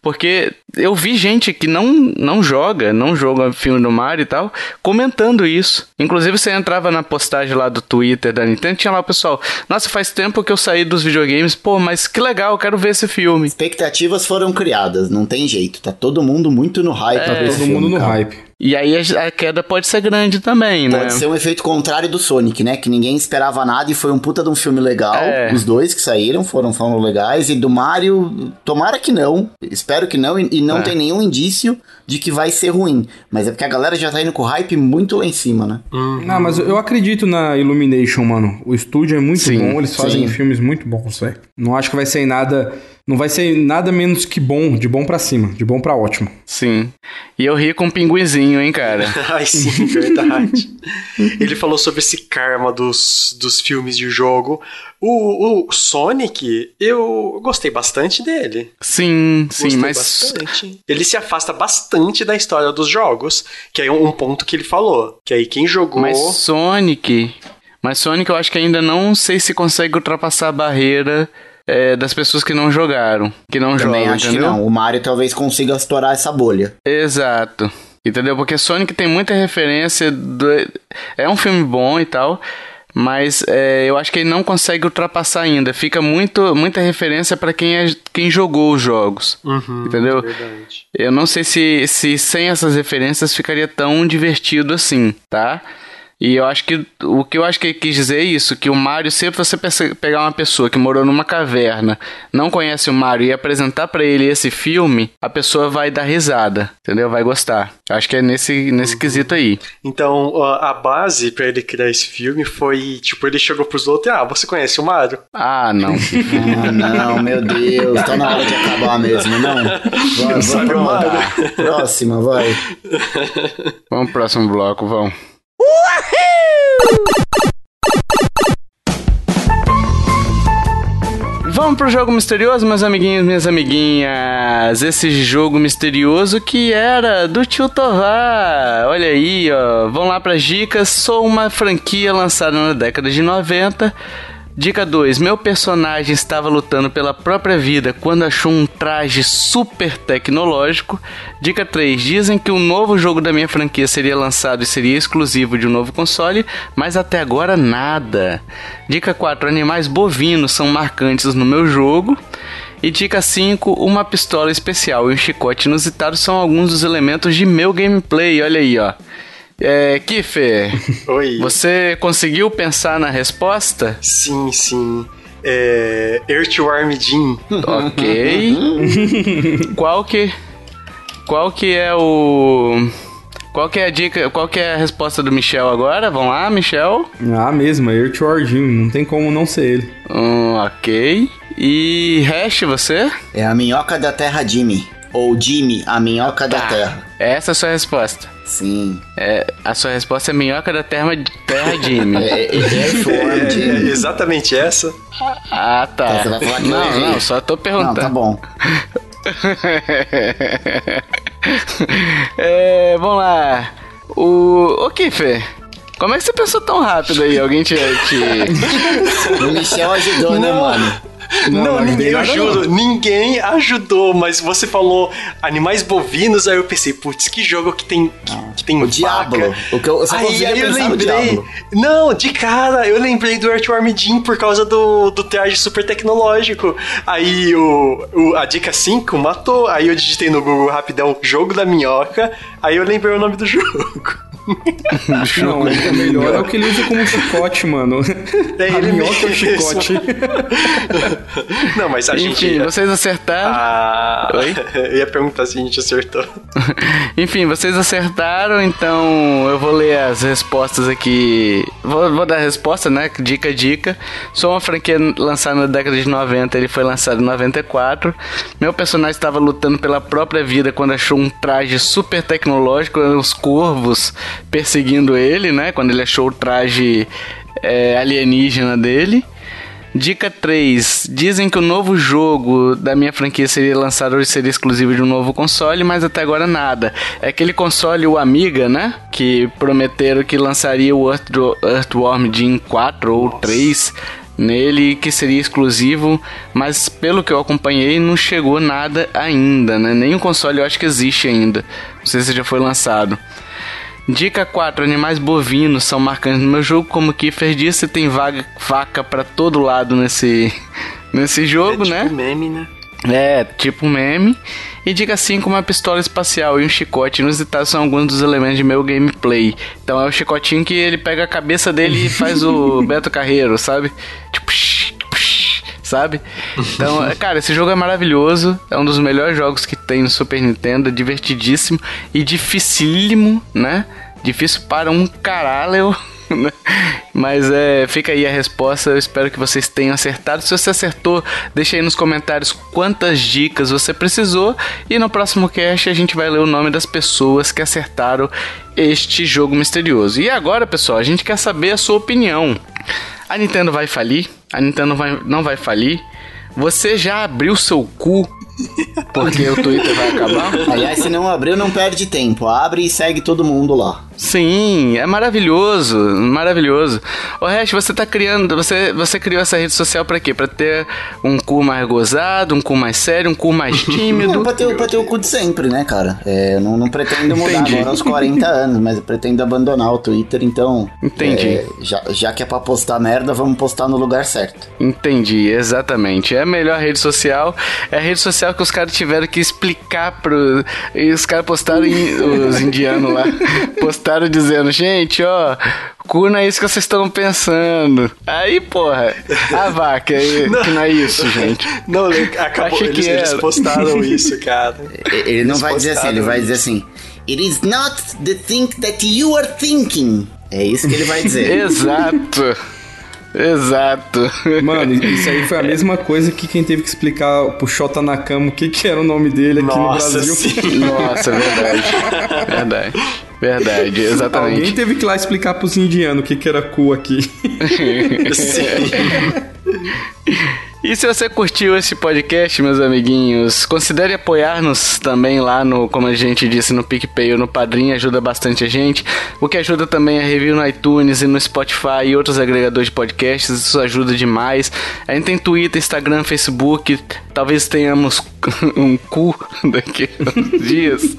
Porque eu vi gente que não, não joga, não joga filme do Mario e tal, comentando isso. Inclusive, você entrava na postagem lá do Twitter da Nintendo, tinha lá o pessoal, nossa, faz tempo que eu saí dos videogames, pô, mas que legal, eu quero ver esse filme. Expectativas foram criadas, não tem jeito, tá todo mundo muito no hype. É, tá todo filme, mundo no cara. hype. E aí a, queda pode ser grande também, né? Pode ser um efeito contrário do Sonic, né? Que ninguém esperava nada e foi um puta de um filme legal. É. Os dois que saíram foram, foram legais. E do Mario, tomara que não. Espero que não. E, e não é. tem nenhum indício de que vai ser ruim. Mas é porque a galera já tá indo com hype muito lá em cima, né? Uhum. Não, mas eu acredito na Illumination, mano. O estúdio é muito sim, bom, eles fazem sim. filmes muito bons, velho. Não acho que vai ser nada não vai ser nada menos que bom, de bom para cima, de bom para ótimo. Sim. E eu ri com um pinguizinho, hein, cara? Ai, sim, verdade. Ele falou sobre esse karma dos, dos filmes de jogo. O, o Sonic, eu gostei bastante dele. Sim, sim, gostei mas. Bastante. Ele se afasta bastante da história dos jogos, que é um ponto que ele falou. Que aí quem jogou. Mas Sonic. Mas Sonic eu acho que ainda não sei se consegue ultrapassar a barreira é, das pessoas que não jogaram, que não Também jogam, acho entendeu? que não. O Mario talvez consiga estourar essa bolha. Exato. Entendeu? Porque Sonic tem muita referência. Do... É um filme bom e tal. Mas é, eu acho que ele não consegue ultrapassar ainda. Fica muito, muita referência para quem, é, quem jogou os jogos. Uhum, entendeu? Verdade. Eu não sei se, se sem essas referências ficaria tão divertido assim, tá? E eu acho que o que eu acho que ele quis dizer é isso, que o Mario, sempre você pegar uma pessoa que morou numa caverna, não conhece o Mario e apresentar para ele esse filme, a pessoa vai dar risada, entendeu? Vai gostar. Acho que é nesse, nesse uhum. quesito aí. Então, a base para ele criar esse filme foi, tipo, ele chegou pros outros e, ah, você conhece o Mario? Ah, não. ah, não, meu Deus, tá na hora de acabar mesmo, não. Vai, vamos Próxima, vai. Vamos pro próximo bloco, vamos. Vamos pro jogo misterioso, meus amiguinhos, minhas amiguinhas. Esse jogo misterioso que era do Tio Tovar. Olha aí, ó. Vamos lá para dicas. Sou uma franquia lançada na década de 90 Dica 2. Meu personagem estava lutando pela própria vida quando achou um traje super tecnológico. Dica 3. Dizem que o novo jogo da minha franquia seria lançado e seria exclusivo de um novo console, mas até agora nada. Dica 4. Animais bovinos são marcantes no meu jogo. E dica 5, uma pistola especial e um chicote inusitado são alguns dos elementos de meu gameplay. Olha aí, ó. É, Kiffer. Oi. Você conseguiu pensar na resposta? Sim, sim. É. Earthworm Jim. Ok. qual que. Qual que é o. Qual que é a dica, qual que é a resposta do Michel agora? Vamos lá, Michel? Ah, mesmo, Earthworm Jim, não tem como não ser ele. Hum, ok. E Hash, você? É a minhoca da terra Jimmy. Ou Jimmy, a minhoca tá. da terra. Essa é a sua resposta. Sim. É, a sua resposta é minhoca da terra, terra Jimmy. é, é, é, é, exatamente essa. Ah, tá. Você vai falar que não, não, só tô perguntando. Não, tá bom. é, vamos lá. O. O Kiffer. Como é que você pensou tão rápido aí? Alguém te. te... o Michel ajudou, né, mano? Não, não ninguém, não. ninguém ajudou, mas você falou animais bovinos, aí eu pensei, putz, que jogo que tem que, que tem O vaca. Diablo. O que eu, Aí, aí eu lembrei. Não, de cara, eu lembrei do Earthworm Jim por causa do, do traje super tecnológico. Aí o, o- a dica 5 matou. Aí eu digitei no Google rapidão jogo da minhoca. Aí eu lembrei o nome do jogo. Não, o melhor é o que ele usa como chicote, mano. É a ele minhoca é o chicote. Não, mas a gente. Enfim, vocês acertaram. Ah, Oi? eu ia perguntar se a gente acertou. Enfim, vocês acertaram, então eu vou ler as respostas aqui. Vou, vou dar a resposta, né? Dica, dica. Sou uma franquia lançada na década de 90, ele foi lançado em 94. Meu personagem estava lutando pela própria vida quando achou um traje super tecnológico, os corvos perseguindo ele, né? Quando ele achou o traje é, alienígena dele. Dica 3. Dizem que o novo jogo da minha franquia seria lançado hoje, seria exclusivo de um novo console, mas até agora nada. É aquele console, o Amiga, né? Que prometeram que lançaria o Earth, Earthworm Jim 4 ou 3 nele, que seria exclusivo, mas pelo que eu acompanhei, não chegou nada ainda, né? Nem o console eu acho que existe ainda. Não sei se já foi lançado. Dica 4. Animais bovinos são marcantes no meu jogo. Como o Kiefer disse, tem vaga, vaca pra todo lado nesse, nesse jogo, é né? tipo meme, né? É, tipo meme. E dica 5, uma pistola espacial e um chicote inusitados são alguns dos elementos de meu gameplay. Então é o chicotinho que ele pega a cabeça dele e faz o Beto Carreiro, sabe? Tipo, sabe? Então, cara, esse jogo é maravilhoso. É um dos melhores jogos que tem no Super Nintendo. É divertidíssimo e dificílimo, né? Difícil para um caralho. Mas é, fica aí a resposta. Eu espero que vocês tenham acertado. Se você acertou, deixa aí nos comentários quantas dicas você precisou. E no próximo cast a gente vai ler o nome das pessoas que acertaram este jogo misterioso. E agora, pessoal, a gente quer saber a sua opinião. A Nintendo vai falir? A Nintendo vai, não vai falir? Você já abriu seu cu porque o Twitter vai acabar? Aliás, se não abriu, não perde tempo. Abre e segue todo mundo lá. Sim, é maravilhoso, maravilhoso. O resto você tá criando, você, você criou essa rede social pra quê? Pra ter um cu mais gozado, um cu mais sério, um cu mais Não, tímido. pra ter, pra ter o cu de sempre, né, cara? É, eu não, não pretendo mudar Entendi. agora aos 40 anos, mas eu pretendo abandonar o Twitter, então. Entendi. é, já, já que é pra postar merda, vamos postar no lugar certo. Entendi, exatamente. É a melhor rede social. É a rede social que os caras tiveram que explicar pro. E os caras postaram, os indianos lá, postaram dizendo: gente, ó, cu não é isso que vocês estão pensando. Aí, porra, a vaca, aí, que não é isso, gente. Não, acabou, Achei que eles, postaram isso, cara. Ele não Eles vai dizer assim, ele vai dizer assim: It is not the thing that you are thinking. É isso que ele vai dizer. Exato. Exato. Mano, isso aí foi a mesma coisa que quem teve que explicar pro Shota Nakama o que, que era o nome dele aqui Nossa, no Brasil. sim. Nossa, verdade. Verdade. Verdade, Alguém exatamente. teve que ir lá explicar pros indianos o que, que era cu aqui. E se você curtiu esse podcast, meus amiguinhos, considere apoiar-nos também lá no, como a gente disse, no PicPay ou no Padrim, ajuda bastante a gente. O que ajuda também é review no iTunes e no Spotify e outros agregadores de podcasts, isso ajuda demais. A gente tem Twitter, Instagram, Facebook, talvez tenhamos um cu daqui a uns dias.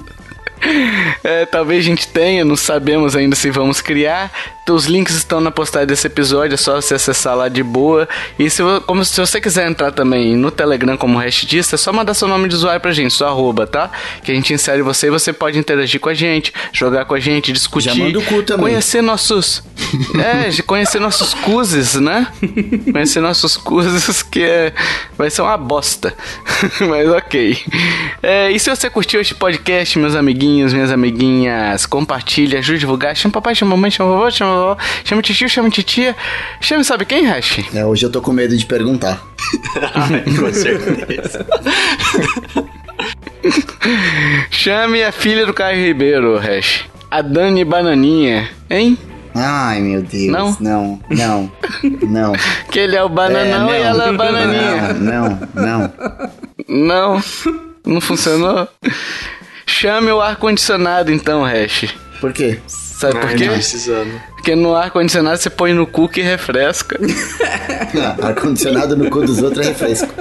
É, talvez a gente tenha, não sabemos ainda se vamos criar. Os links estão na postagem desse episódio, é só você acessar lá de boa. E se, como, se você quiser entrar também no Telegram como hashtista, é só mandar seu nome de usuário pra gente, sua arroba, tá? Que a gente insere você e você pode interagir com a gente, jogar com a gente, discutir. Já manda o cu também. Conhecer nossos. É, conhecer nossos cuzes, né? Conhecer nossos cuzes, que é, vai ser uma bosta. Mas ok. É, e se você curtiu este podcast, meus amiguinhos, minhas amiguinhas, compartilha, ajude a divulgar. Chama papai, chama mamãe, chama vovô, chama vovó, chama tio, chama titia. Chama sabe quem, Hash? É, hoje eu tô com medo de perguntar. Ai, com certeza. Chame a filha do Caio Ribeiro, Hash. A Dani Bananinha, hein? Ai, meu Deus. Não? Não, não, não. Que ele é o bananão É, e ela é a bananinha. Não, não, não. Não, não funcionou. Chame o ar-condicionado então, Hash. Por quê? Sabe por quê? precisando. Porque no ar-condicionado você põe no cu que refresca. Ah, ar-condicionado no cu dos outros é refresco.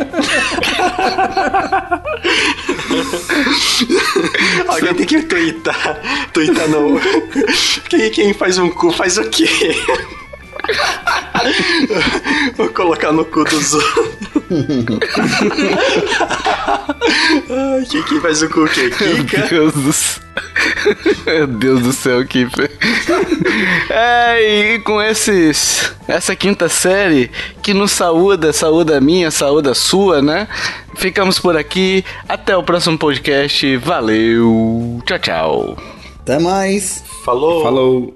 Alguém tem que twittar. Twittar não. Quem, quem faz um cu faz o quê? Vou colocar no cu dos outros. Ai, quem, quem faz o cu o quê? Meu Kika? Deus do céu. Meu Deus do céu, Kiffer. É, e com esses. Essa quinta série que nos saúda, saúda minha, saúda sua, né? Ficamos por aqui. Até o próximo podcast. Valeu. Tchau, tchau. Até mais. Falou. Falou.